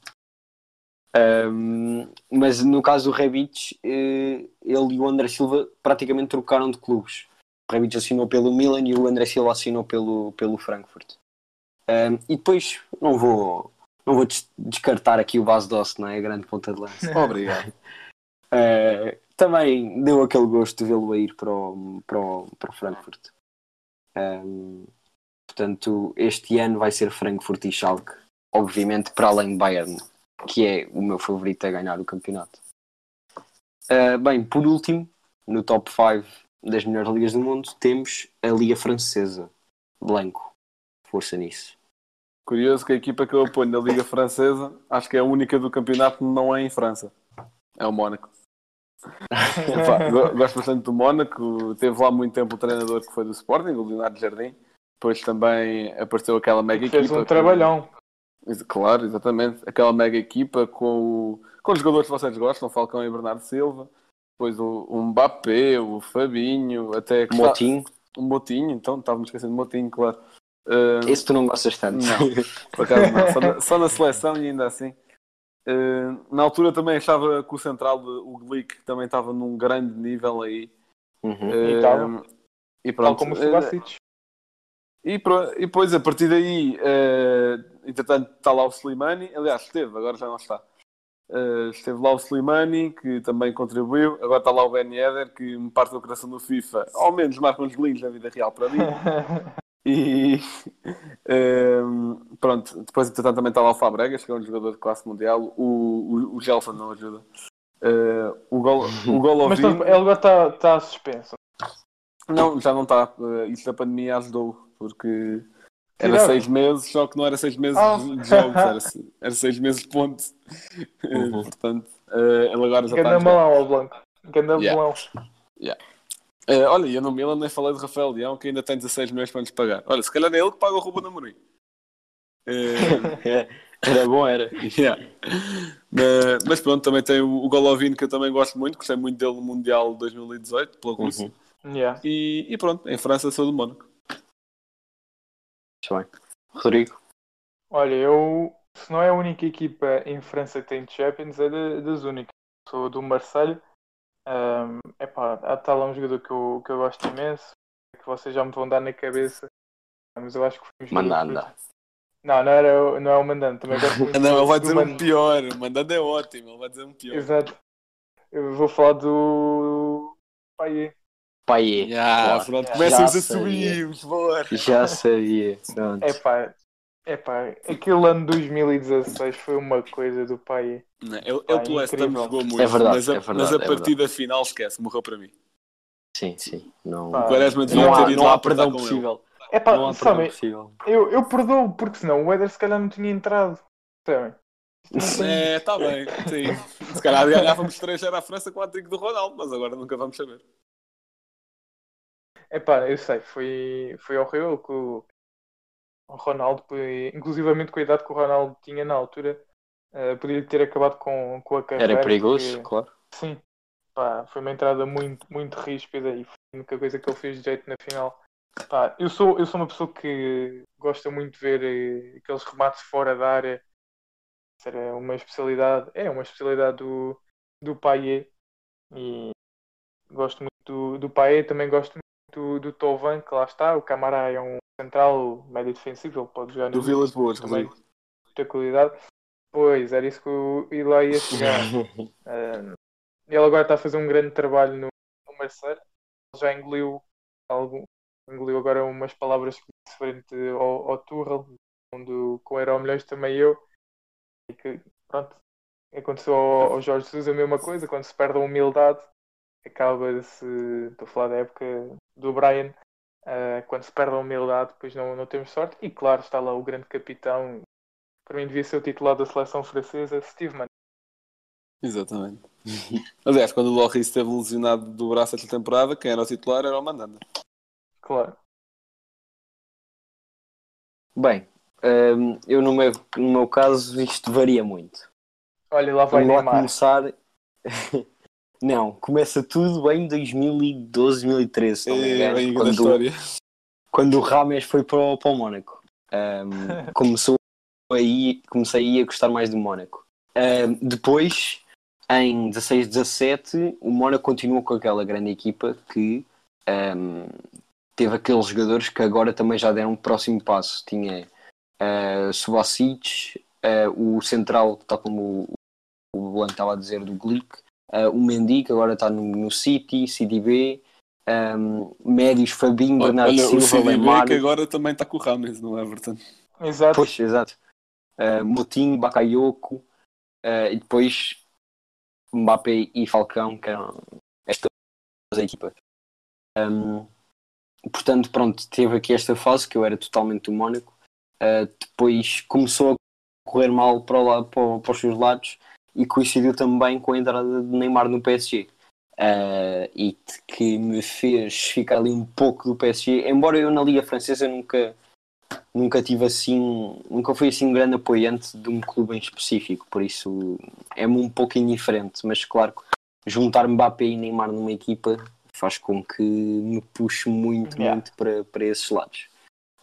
Um, mas no caso do Rebic, eh, ele e o André Silva praticamente trocaram de clubes. O Rebic assinou pelo Milan e o André Silva assinou pelo, pelo Frankfurt. Um, e depois não vou, não vou des- descartar aqui o Bas Dost, não é? A grande ponta de lança. [laughs] Obrigado. Uh, também deu aquele gosto de vê-lo a ir para o, para o, para o Frankfurt. Um, portanto, este ano vai ser Frankfurt e Schalke, obviamente para além de Bayern, que é o meu favorito a ganhar o campeonato. Uh, bem, por último, no top 5 das melhores ligas do mundo, temos a Liga Francesa. Blanco, força nisso. Curioso que a equipa que eu apoio na Liga Francesa, acho que é a única do campeonato que não é em França. É o Mónaco. [laughs] Epá, go- gosto bastante do Mónaco. Teve lá muito tempo o treinador que foi do Sporting, o Leonardo Jardim. Depois também apareceu aquela mega Fez equipa. um com- trabalhão. Claro, exatamente. Aquela mega equipa com, o- com os jogadores que vocês gostam, Falcão e Bernardo Silva. Depois o, o Mbappé, o Fabinho, até Motinho, o Motinho, então estávamos esquecendo do Motinho, claro. Ah, esse tu não gostas tanto. Não. Por acaso não, só na, só na seleção e ainda assim. Eh, na altura também achava que o central, de- o Glick, também estava num grande nível aí. Uhum. Estava. e Tal pronto. como o Eh, Subasic. e, pro- e depois, a partir daí, eh, entretanto, está lá o Slimani. Aliás, esteve, agora já não está. Eh, esteve lá o Slimani, que também contribuiu. Agora está lá o Ben Yedder, que me parte o coração no FIFA. Ao menos marca uns golinhos na vida real para mim. [laughs] E [laughs] ehm, pronto, depois entretanto também está lá o Fabregas, que é um jogador de classe mundial. O, o, o Gelson não ajuda. Eh, o Gol, o [laughs] Golovin, Mas então, ele agora está tá suspenso. não, já não está. Eh, isso da pandemia ajudou, porque era Tiraram? seis meses, só que não era seis meses Ah. de jogos, era, [laughs] era seis meses de ponto. Eh, Uhum. portanto, eh, ele agora já está. a Ganda jogar. melão ao Blanco. Ganda Yeah. melão. Eh, olha, e eu no Milan nem falei de Rafael Leão, que ainda tem 16 milhões para nos pagar. Olha, se calhar é ele que paga o Ruben Amorim. Eh, [laughs] Era bom, era. Yeah. Mas, mas pronto, também tem o, o Golovin que eu também gosto muito, gostei muito dele no Mundial 2018 pela Rússia. Uhum. Yeah. E, e pronto, em França sou do Mónaco. Muito bem. Rodrigo? Olha, eu, se não é a única equipa em França que tem Champions, é da- das únicas. Sou do Marseille. Um, epá, está lá um jogador que eu, que eu gosto imenso, que vocês já me vão dar na cabeça, mas eu acho que foi um Mandanda. Não, não, era, o- não é o Mandante, também gosto muito [laughs] Não, ele vai dizer um pior. O mandando é ótimo, ele vai dizer um pior. Exato. Eu vou falar do Paier. Paiê. Yeah, Claro. pronto, começamos a subir, por favor. Já sabia. [laughs] Pronto. Epá, epá, aquele ano 2016 foi uma coisa do Paier. Não, Ele, Pá, ele pelo incrível. jogou muito, É verdade, mas a, é verdade, mas a é partida final esquece, morreu para mim. Sim, sim. Não, Pá, O Quaresma devia não, há, ter ido não lá há perdão possível. Epá, Não há perdão sabem, possível. eu, eu perdoo, porque senão o Eder se calhar não tinha entrado. Sabem? [laughs] É, está bem, sim. Se calhar ganhávamos 3 era a França com o trigo do Ronaldo, mas agora nunca vamos saber. Epá, eu sei, foi, foi horrível que o Ronaldo, inclusivamente com a idade que o Ronaldo tinha na altura, eh, podia ter acabado com, com a carreira. Era perigoso, porque- claro. Sim, pá, foi uma entrada muito, muito ríspida e foi a única coisa que ele fez de jeito na final. Pá, eu, sou, eu sou uma pessoa que gosta muito de ver eh, aqueles remates fora da área. Era uma especialidade, é uma especialidade do, do Payet e gosto muito do, do também gosto muito do, do Tovan, que lá está. O Camara é um central médio defensivo, ele pode jogar no Do Vilas Boas, também. Rodrigo. espetacularidade. Pois, era isso que o Eli ia chegar. [laughs] Ele agora está a fazer um grande trabalho no, no Marseille. Ele já engoliu algo, engoliu agora umas palavras que disse frente ao, ao Tuchel, onde com Euro Milhões também eu. E que, pronto, aconteceu ao, ao Jorge Jesus a mesma coisa, quando se perde a humildade, acaba-se, estou a falar da época do Brian, ah, quando se perde a humildade, depois não, não temos sorte. E claro, está lá o grande capitão, para mim devia ser o titular da seleção francesa, Steve Mann. Exatamente. [laughs] Aliás, quando o Loris esteve lesionado do braço esta temporada, quem era o titular era o Mandanda. Claro. Bem, hum, eu no meu, no meu caso isto varia muito. Olha, lá vai Vamos lá Neymar. começar. Não, começa tudo em 2012, 2013, se não me É engano, da quando, história. quando o Rames foi para o, para o Mónaco. Hum, [laughs] começou aí, comecei aí a gostar mais do Mónaco. Hum, depois, em 16, 17, o Mónaco continuou com aquela grande equipa que hum, teve aqueles jogadores que agora também já deram um próximo passo. Tinha uh, Subasic, uh, o central, tal como o, o estava a dizer, do Glick, uh, o Mendy, que agora está no, no City, CDB, um, médios Fabinho, Bernardo Olha, o Silva, CDB Lemar. que agora também está com o Rames no Everton. Exato. Pois, exato. Uh, Moutinho, Bakayoko, uh, e depois Mbappé e Falcão, que eram estas equipas. Um, portanto, pronto, teve aqui esta fase que eu era totalmente do Mónaco. Uh, depois começou a correr mal para, o lado, para, o- para os seus lados e coincidiu também com a entrada de Neymar no PSG. Uh, e t- que me fez ficar ali um pouco do PSG, embora eu na Liga Francesa nunca, nunca tive assim, nunca fui assim um grande apoiante de um clube em específico, por isso é-me um pouco indiferente, mas claro, juntar Mbappé e Neymar numa equipa faz com que me puxe muito, Yeah. muito para, para esses lados.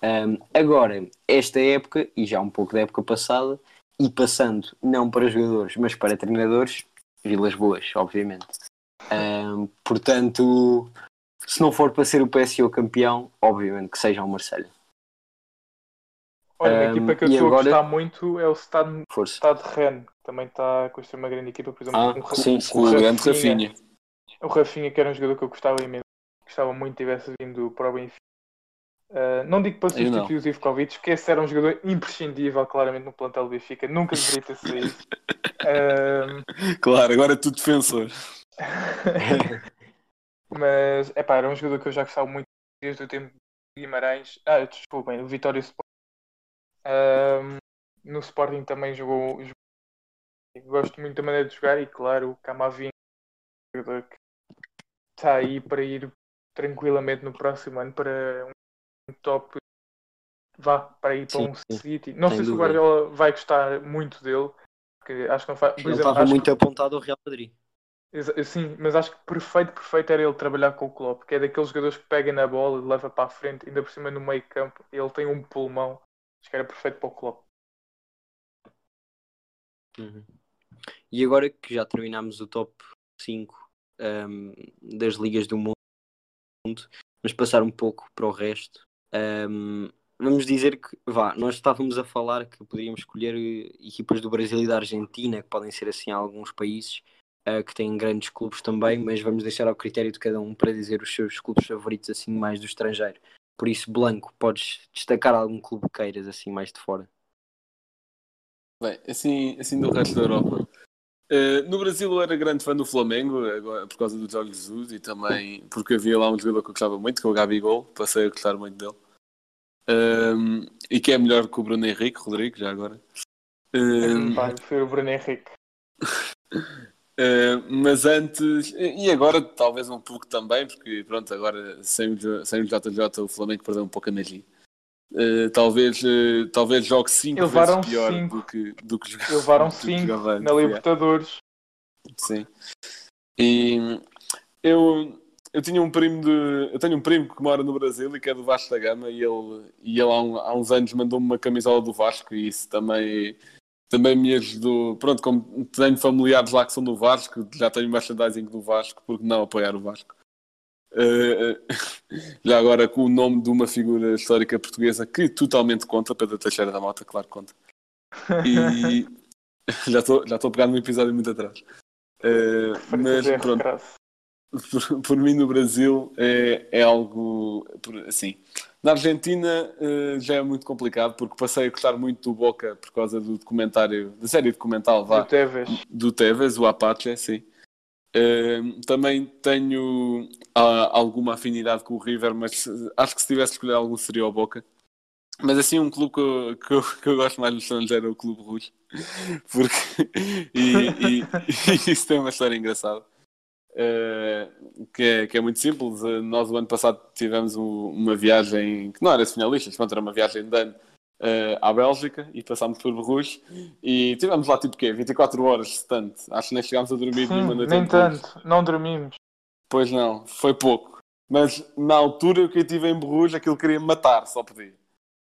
Um, agora, esta época, e já um pouco da época passada, e passando não para jogadores, mas para treinadores, Vilas Boas, obviamente. Um, portanto, se não for para ser o PSG o campeão, obviamente que seja o Marcelo. Olha, uma Um, equipa que eu e estou agora- a gostar muito é o Stade. Stade Rennes, que também está a construir uma grande equipa, por exemplo, Ah, um sim, Com sim. o grande Rafinha. Rafinha. o Rafinha, que era um jogador que eu gostava imenso, gostava muito tivesse vindo para o Benfica. Uh, não digo para substituir o Zivkovic, que esse era um jogador imprescindível, claramente, no plantel do Benfica, nunca deveria ter saído. Um, [laughs] Claro, agora é tudo defensor. [laughs] Mas, é pá, era um jogador que eu já gostava muito desde o tempo de Guimarães. Ah, desculpem, o Vitória Sport. Ahm, no Sporting também jogou, jogou- Gosto muito da maneira de jogar e, claro, o Camavinga, um jogador que está aí para ir tranquilamente no próximo ano para um top. Vá para ir para Sim, um sim. City. Não Sem sei se o dúvida. Guardiola vai gostar muito dele, porque acho que não faz. Por Ele exemplo, estava acho que- muito apontado ao Real Madrid. Sim, mas acho que perfeito, perfeito era ele trabalhar com o Klopp, que é daqueles jogadores que pega na bola e leva para a frente, ainda por cima no meio campo, ele tem um pulmão, acho que era perfeito para o Klopp. Uhum. E agora que já terminámos o top 5 um, das ligas do mundo, vamos passar um pouco para o resto. Um, vamos dizer que, vá, nós estávamos a falar que poderíamos escolher eh, equipas do Brasil e da Argentina, que podem ser assim alguns países eh, que têm grandes clubes também, mas vamos deixar ao critério de cada um para dizer os seus clubes favoritos assim mais do estrangeiro. Por isso, Blanco, podes destacar algum clube que queiras assim mais de fora? Bem, assim, assim do resto da Europa. Eh, no Brasil eu era grande fã do Flamengo, agora, por causa do Jorge Jesus e também porque havia lá um jogador que eu gostava muito, que é o Gabigol, passei a gostar muito dele. Ehm, e que é melhor que o Bruno Henrique, Rodrigo, já agora. Ehm, Pá, eu prefiro o Bruno Henrique. Uh, [laughs] mas antes, e agora talvez um pouco também, porque pronto, agora sem o, sem o JJ o Flamengo perdeu um pouco a magia. Uh, talvez, uh, talvez jogue 5 Eles vezes pior cinco. do que, do que jogava. Levaram do que 5 jogava antes, na. Libertadores. Sim. E eu, eu tinha um primo de. Eu tenho um primo que mora no Brasil e que é do Vasco da Gama e ele, e ele há, um- há uns anos mandou-me uma camisola do Vasco e isso também, também me ajudou. Pronto, como tenho familiares lá que são do Vasco, já tenho merchandising do Vasco, porque não apoiar o Vasco? Eh, [laughs] já agora com o nome de uma figura histórica portuguesa que totalmente conta, Pedro Teixeira da Mota, claro que conta. E [laughs] já estou já a pegar num episódio muito atrás. Eh, mas pronto, por, por mim no Brasil é, é algo assim. Na Argentina eh, já é muito complicado porque passei a gostar muito do Boca por causa do documentário, da série documental vá, Do Tevez. do Tevez, o Apache, sim. Eh, também tenho ah, alguma afinidade com o River, mas eh, acho que se tivesse de escolher algum seria o Boca. Mas assim, um clube que eu, que eu, que eu gosto mais no estrangeiro é o Clube Rouge. [laughs] Porque, e, e- [laughs] e isso tem uma história engraçada. Eh, que, é, que é muito simples. Nós, o ano passado, tivemos um- uma viagem que não era finalistas, pronto, era uma viagem de ano eh, à Bélgica e passámos por Bruges e tivemos lá tipo quê? 24 horas de tanto. Acho que nem chegámos a dormir nenhuma Sim, noite. nem tanto. Não dormimos. Pois não, foi pouco. Mas na altura que eu estive em Bruges, aquilo queria me matar, só podia.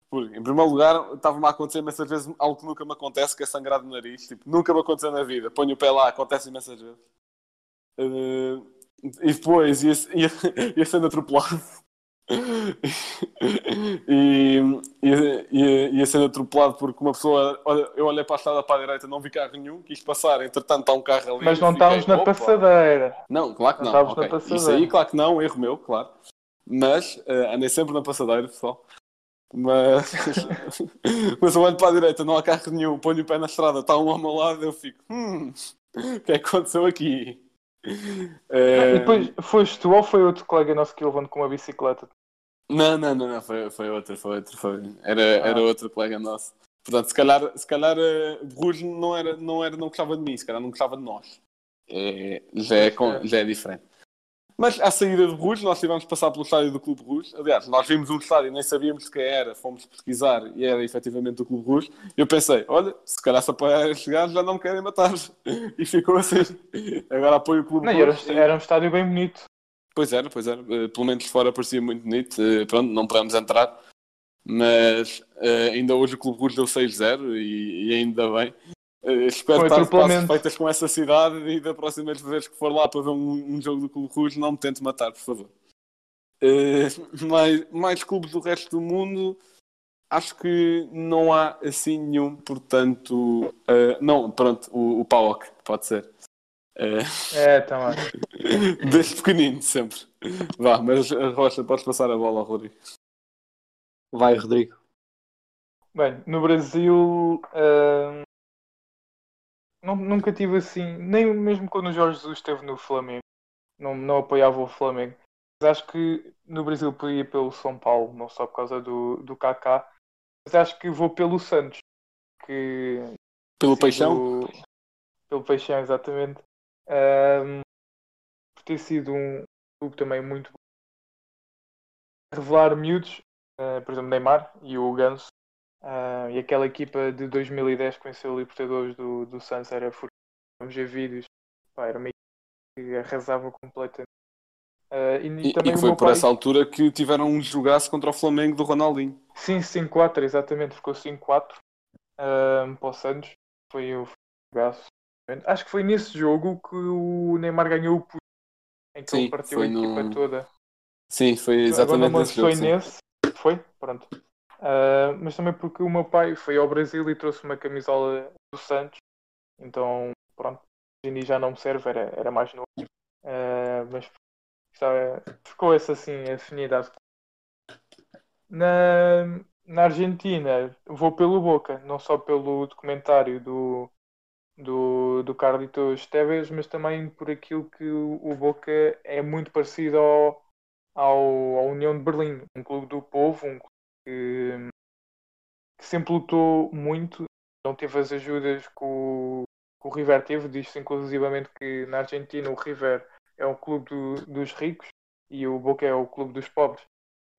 Porque, em primeiro lugar, estava-me a acontecer imensas vezes algo que nunca me acontece, que é sangrar do nariz. Tipo, nunca me aconteceu na vida. Ponho o pé lá, acontece imensas vezes. Eh, e depois ia, ia, [laughs] ia sendo atropelado. E ia, ia, sendo atropelado porque uma pessoa, olha, eu olhei para a estrada para a direita, não vi carro nenhum, quis passar, entretanto está um carro ali. Mas não estávamos na passadeira. Não, claro que Não não. estavas na ok. passadeira. Isso aí, claro que não, erro meu, claro. Mas eh, andei sempre na passadeira, pessoal. Mas, [laughs] mas eu olho para a direita, não há carro nenhum, ponho o pé na estrada, está um ao meu lado, eu fico, hum, o que é que aconteceu aqui? E depois, foste tu ou foi outro colega nosso que levando com uma bicicleta? Não, não, não, não, foi, foi outro, foi outro, foi. Era, era Ah. outro colega nosso. Portanto, se calhar, se calhar eh, Bruges não era, não era, não gostava de mim, se calhar não gostava de nós. É, já, é, com- já é diferente. Mas à saída de Bruges, nós tivemos de passar pelo estádio do Clube Bruges. Aliás, nós vimos um estádio e nem sabíamos de quem era, fomos pesquisar e era efetivamente do Clube Bruges. Eu pensei, olha, se calhar se apoiar estes gajos já não me querem matar. [laughs] E ficou assim. Agora apoio o Clube Não, e era, Bruges. era um estádio bem bonito. Pois era, pois era. Eh, Pelo menos fora parecia muito bonito. Eh, Pronto, não podemos entrar. Mas eh, ainda hoje o Clube Rouge deu 6-0 e, e ainda bem. Eh, espero estar feitas com essa cidade e da próxima vez que for lá para ver um, um jogo do Clube Rouge não me tente matar, por favor. Eh, mais, mais clubes do resto do mundo acho que não há assim nenhum, portanto eh, não, pronto, o, o PAOK pode ser. É, também. [laughs] Desde pequenino, sempre. Vá, mas a Rocha, podes passar a bola ao Rodrigo. Vai, Rodrigo. Bem, no Brasil ahm, nu- nunca tive assim, nem mesmo quando o Jorge Jesus esteve no Flamengo, não, não apoiava o Flamengo. Mas acho que no Brasil podia ir pelo São Paulo, não só por causa do, do Kaká, mas acho que vou pelo Santos, que Pelo Paixão? do- Pelo Paixão, exatamente. Ahm, por ter sido um clube também muito bom. Revelar miúdos, ah, por exemplo, Neymar e o Ganso. Ah, e aquela equipa de 2010 que venceu o Libertadores do, do Santos era furiosa. Vamos ver vídeos. Pá, era uma equipa que arrasava completamente. Ah, e, E, e também o foi por pai- essa altura que tiveram um jogaço contra o Flamengo do Ronaldinho. Sim, 5-4, exatamente. Ficou 5-4 ahm, para o Santos. Foi o jogaço. Acho que foi nesse jogo que o Neymar ganhou o puto, em que Sim, ele partiu a equipa no- toda. Sim, foi Agora exatamente me nesse jogo. foi nesse. Foi? Pronto. Ah, mas também porque o meu pai foi ao Brasil e trouxe uma camisola do Santos. Então, pronto. Hoje em dia já não me serve, era, era mais novo. Ah, mas sabe, ficou essa assim, afinidade. Na, na Argentina, vou pelo Boca, não só pelo documentário do, do, do Carlitos Tevez, mas também por aquilo que o, o Boca é muito parecido ao, ao, à União de Berlim, um clube do povo, um clube que, que sempre lutou muito, não teve as ajudas que o, que o River teve, diz-se inclusivamente que na Argentina o River é o clube do- dos ricos e o Boca é o clube dos pobres.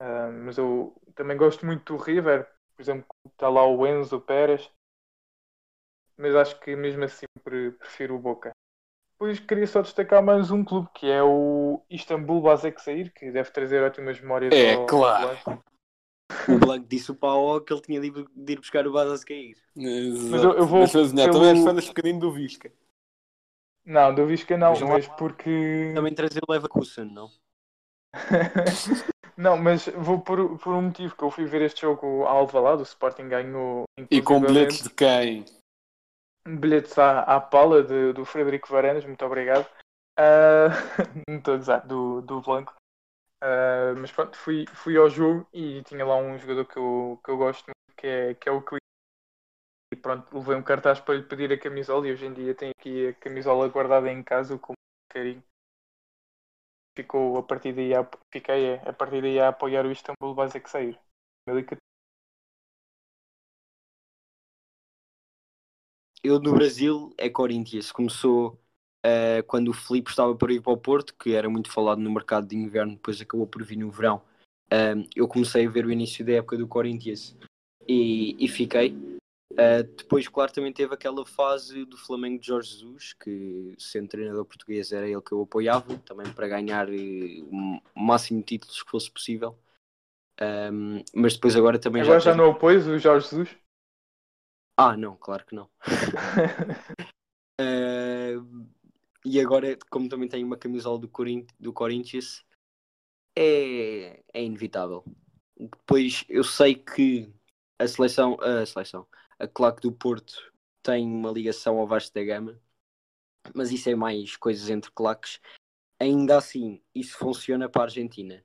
Ah, mas eu também gosto muito do River, por exemplo, está lá o Enzo Pérez, mas acho que mesmo assim pre- prefiro o Boca. Depois queria só destacar mais um clube que é o Istanbul Basaksehir, que deve trazer ótimas memórias É, ao, claro. O Blanco disse o Pau que ele tinha de ir, de ir buscar o Basas cair. Mas eu- eu vou Mas, mas, não, pelo- Também és fã deste pequenino do Visca. Não, do Visca não, Mas não há- mas porque Também trazer o Leverkusen, não? [laughs] Não, mas vou por, por um motivo que eu fui ver este jogo ao Alvalade, o Sporting ganhou E com bilhetes de quem? bilhetes à, à pala de- do Frederico Varandas, muito obrigado. Ah, [laughs] não estou a gozar, do, do Blanco. Ah, mas pronto, fui, fui ao jogo e tinha lá um jogador que eu, que eu gosto muito, que é, que é o Clint. E pronto, levei um cartaz para lhe pedir a camisola e hoje em dia tenho aqui a camisola guardada em casa com muito carinho. Ficou a partir daí a, fiquei é, a partir daí a apoiar o Istanbul Basaksehir. 2014. Eu no Brasil é Corinthians. Começou eh, quando o Filipe estava para ir para o Porto, que era muito falado no mercado de inverno, depois acabou por vir no verão. Ahm, eu comecei a ver o início da época do Corinthians e, e fiquei. Ah, depois, claro, também teve aquela fase do Flamengo de Jorge Jesus, que sendo treinador português era ele que eu apoiava, também para ganhar o máximo de títulos que fosse possível. Ahm, mas depois agora também Agora já tem- não apoias o Jorge Jesus? Ah, não, claro que não. [laughs] Eh, e agora, como também tenho uma camisola do, do Corinthians, é, é inevitável. Depois eu sei que a seleção, a seleção, a claque do Porto tem uma ligação ao Vasco da Gama, mas isso é mais coisas entre claques. Ainda assim, isso funciona para a Argentina.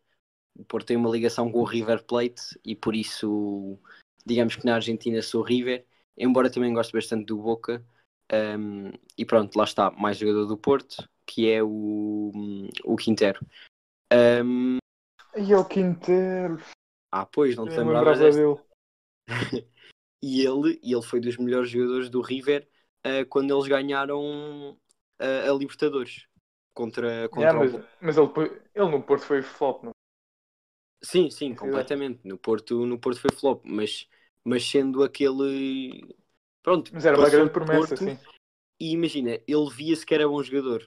O Porto tem uma ligação com o River Plate e por isso, digamos que na Argentina sou River embora também goste bastante do Boca. Um, e pronto, lá está, mais jogador do Porto, que é o, o Quintero. Um, E o Quintero, ah, pois, não te eu lembravas lembrava desta? [laughs] E ele, ele foi dos melhores jogadores do River uh, quando eles ganharam uh, a Libertadores contra, contra Yeah, o mas mas ele, ele no Porto foi flop, não? Sim, Sim, completamente. No Porto, no Porto foi flop, mas, mas sendo aquele. Pronto, Mas era uma grande promessa, Porto, sim. E imagina, ele via-se que era bom jogador,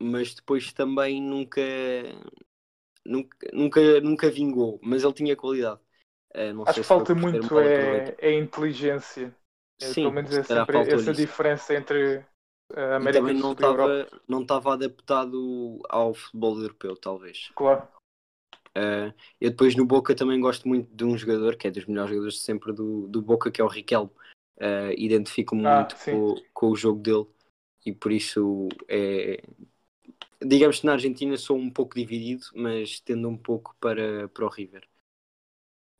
mas depois também nunca, nunca, nunca, nunca vingou. Mas ele tinha qualidade. Não Acho que falta muito é, é inteligência. É, Sim, pelo menos é sempre essa diferença entre a E América também não e a Europa. estava não estava adaptado ao futebol europeu, talvez. Claro. Eh, eu depois no Boca também gosto muito de um jogador que é dos melhores jogadores de sempre do, do Boca, que é o Riquelme. Eh, Identifico-me Ah, muito com, com o jogo dele e por isso é. Digamos que na Argentina sou um pouco dividido, mas tendo um pouco para, para o River.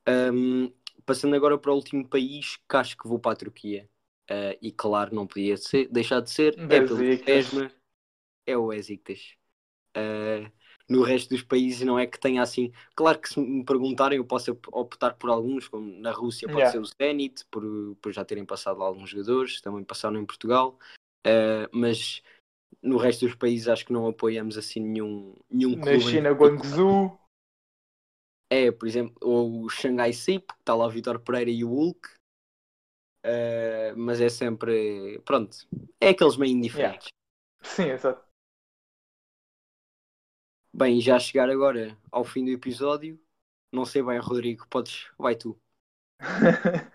Ahm, passando agora para o último país, que acho que vou para a Turquia. Ah, e claro, não podia ser, deixar de ser, é pelo. Fesma, é o Besiktas. Ah, no resto dos países não é que tenha assim. Claro que se me perguntarem, eu posso op- optar por alguns, como na Rússia pode Yeah. ser o Zenit, por, por já terem passado lá alguns jogadores, também passaram em Portugal, Ah, mas no resto dos países acho que não apoiamos assim nenhum, nenhum Na clube. em China. Guangzhou. É, por exemplo, ou o Xangai Sip, que está lá o Vitor Pereira e o Hulk. Ah, mas é sempre. Pronto, é aqueles meio indiferentes. Sim, exato. Bem, já chegar agora ao fim do episódio. Não sei bem, Rodrigo, podes. Vai tu. [laughs]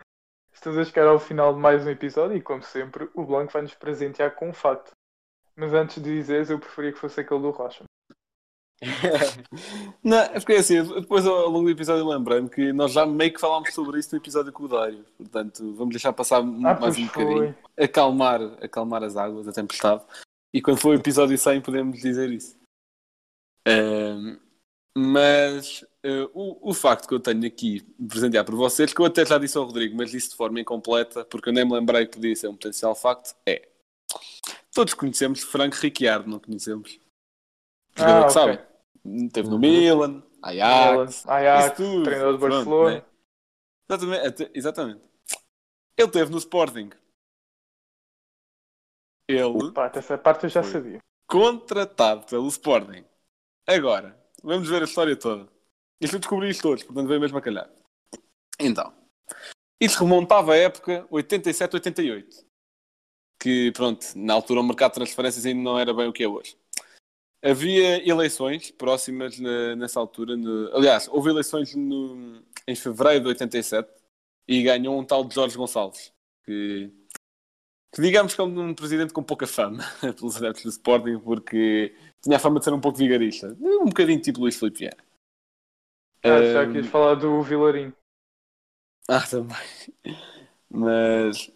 Estamos a chegar ao final de mais um episódio e, como sempre, o Blanco vai nos presentear com um facto. Mas antes de dizeres, eu preferia que fosse aquele do Rocha. [laughs] Não, é porque assim, depois ao longo do episódio lembrei-me que nós já meio que falámos sobre isso no episódio com o Dário. Portanto, vamos deixar passar Ah, mais um bocadinho. Acalmar, acalmar as águas, a tempestade. E quando for o episódio 100 podemos dizer isso. Ahm, mas eh, o, o facto que eu tenho aqui de presentear por vocês, que eu até já disse ao Rodrigo, mas disse de forma incompleta, porque eu nem me lembrei que podia ser um potencial facto, é... Todos conhecemos Frank Ricciardo, não conhecemos? Jogador Ah, que ok. sabe. Teve no Milan, Ajax, Ajax, tudo. treinador de Barcelona. né? Exatamente, exatamente. Ele teve no Sporting. Ele, Pá, essa parte eu já sabia. contratado pelo Sporting. Agora, vamos ver a história toda. Isto eu descobri isto todos, portanto veio mesmo a calhar. Então, isto remontava à época 87-88. Que, pronto, na altura o mercado de transferências ainda não era bem o que é hoje. Havia eleições próximas na- nessa altura. no- aliás, houve eleições no- em fevereiro de 87 e ganhou um tal de Jorge Gonçalves. Que, que digamos que é um presidente com pouca fama [laughs] pelos adeptos do Sporting, porque tinha a fama de ser um pouco vigarista. Um bocadinho tipo Luís Filipe Vieira. Ah, já quis falar do Vilarinho. Ah, também. Mas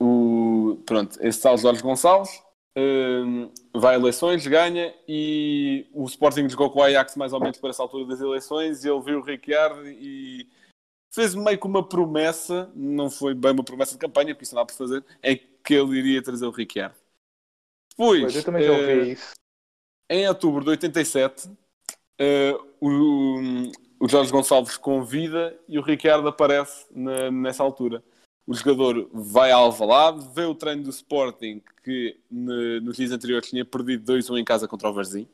o pronto, esse tal Jorge Gonçalves hum, vai a eleições, ganha e o Sporting jogou com o Ajax mais ou menos para essa altura das eleições e ele viu o Ricciardo e fez meio que uma promessa, não foi bem uma promessa de campanha, porque isso não há para fazer, é que ele iria trazer o Ricciardo. Depois, Pois, eu também já ouvi isso. Em outubro de 87, eh, o, o Jorge Gonçalves convida e o Ricciardo aparece na- nessa altura. O jogador vai a Alvalade, vê o treino do Sporting, que ne- nos dias anteriores tinha perdido 2-1 em casa contra o Varzim.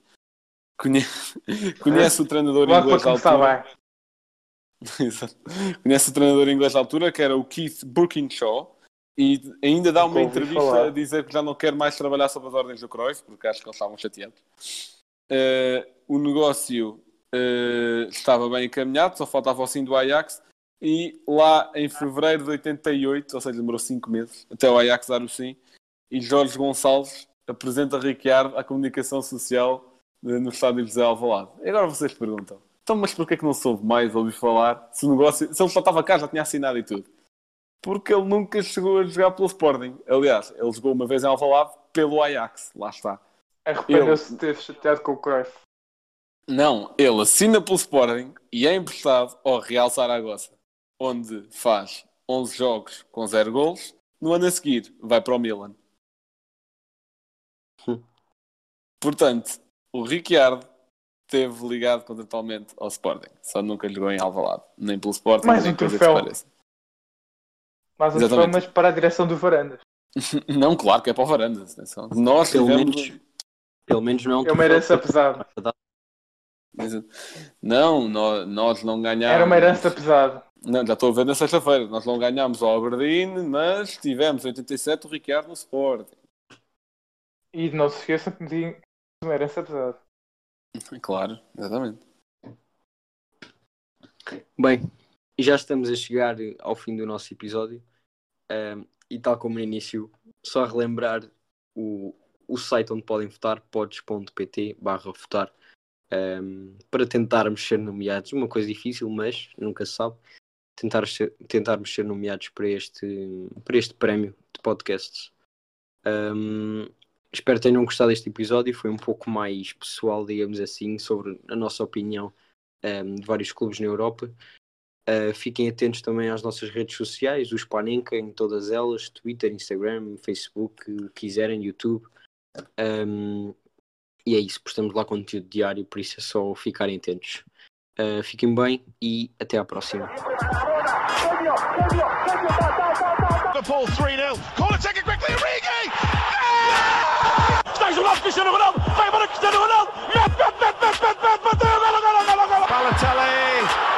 Conhece, [laughs] conhece o treinador para inglês da começar altura. [laughs] Conhece o treinador inglês da altura, que era o Keith Burkinshaw, e ainda dá uma entrevista falar. a dizer que já não quer mais trabalhar sob as ordens do Cruyff, porque acho que eles estavam chateados. Eh, o negócio eh, estava bem encaminhado, só faltava o sim do Ajax, e lá em fevereiro de 88, ou seja, demorou 5 meses, até o Ajax dar o sim, e Jorge Gonçalves apresenta Ricciardo à comunicação social eh, no estádio José Alvalade. E agora vocês perguntam, então mas porquê que não soube mais ouvir falar se o negócio, se ele só estava cá, já tinha assinado e tudo? Porque ele nunca chegou a jogar pelo Sporting. Aliás, ele jogou uma vez em Alvalade pelo Ajax, lá está. Arrependeu-se de ter chateado com o Cruyff. Não, ele assina pelo Sporting e é emprestado ao Real Zaragoza, onde faz 11 jogos com 0 gols. No ano a seguir, vai para o Milan. Portanto, o Ricciardo esteve ligado contratualmente ao Sporting. Só nunca jogou em Alvalade, nem pelo Sporting, Mais nem um coisa que troféu. pareça. Mas um Exatamente. para a direção do Varandas. [laughs] Não, claro que é para o Varandas. atenção. Nós Pelo tivemos... menos, pelo menos não é herança que- pesada. Não, nós, nós não ganhámos. Era uma herança pesada. Não, já estou a ver na sexta-feira. Nós não ganhámos ao Aberdeen, mas tivemos em 87 o Ricciardo no Sporting. E não se esqueçam que tinha uma herança pesada. Claro, exatamente. Bem, já estamos a chegar ao fim do nosso episódio. Ahm, e tal como no início, só relembrar o, o site onde podem votar, pods.pt barra votar. Ahm, para tentarmos ser nomeados, uma coisa difícil, mas nunca se sabe, tentar ser, tentarmos ser nomeados para este, para este prémio de podcasts. Ahm, espero que tenham gostado deste episódio, foi um pouco mais pessoal, digamos assim, sobre a nossa opinião de vários clubes na Europa. Uh, fiquem atentos também às nossas redes sociais, o Spanenka em todas elas, Twitter, Instagram, Facebook, o que quiserem, YouTube. Um, e é isso, postamos lá conteúdo diário, por isso é só ficarem atentos. Uh, fiquem bem e até à próxima. Liverpool 3-0. Corner taken quickly, Origi! Está jogado Cristiano Ronaldo. Vai para Cristiano Ronaldo. Mete, mete, mete, mete, mete, mete. Bateu. Golo, golo, golo, golo. Balotelli,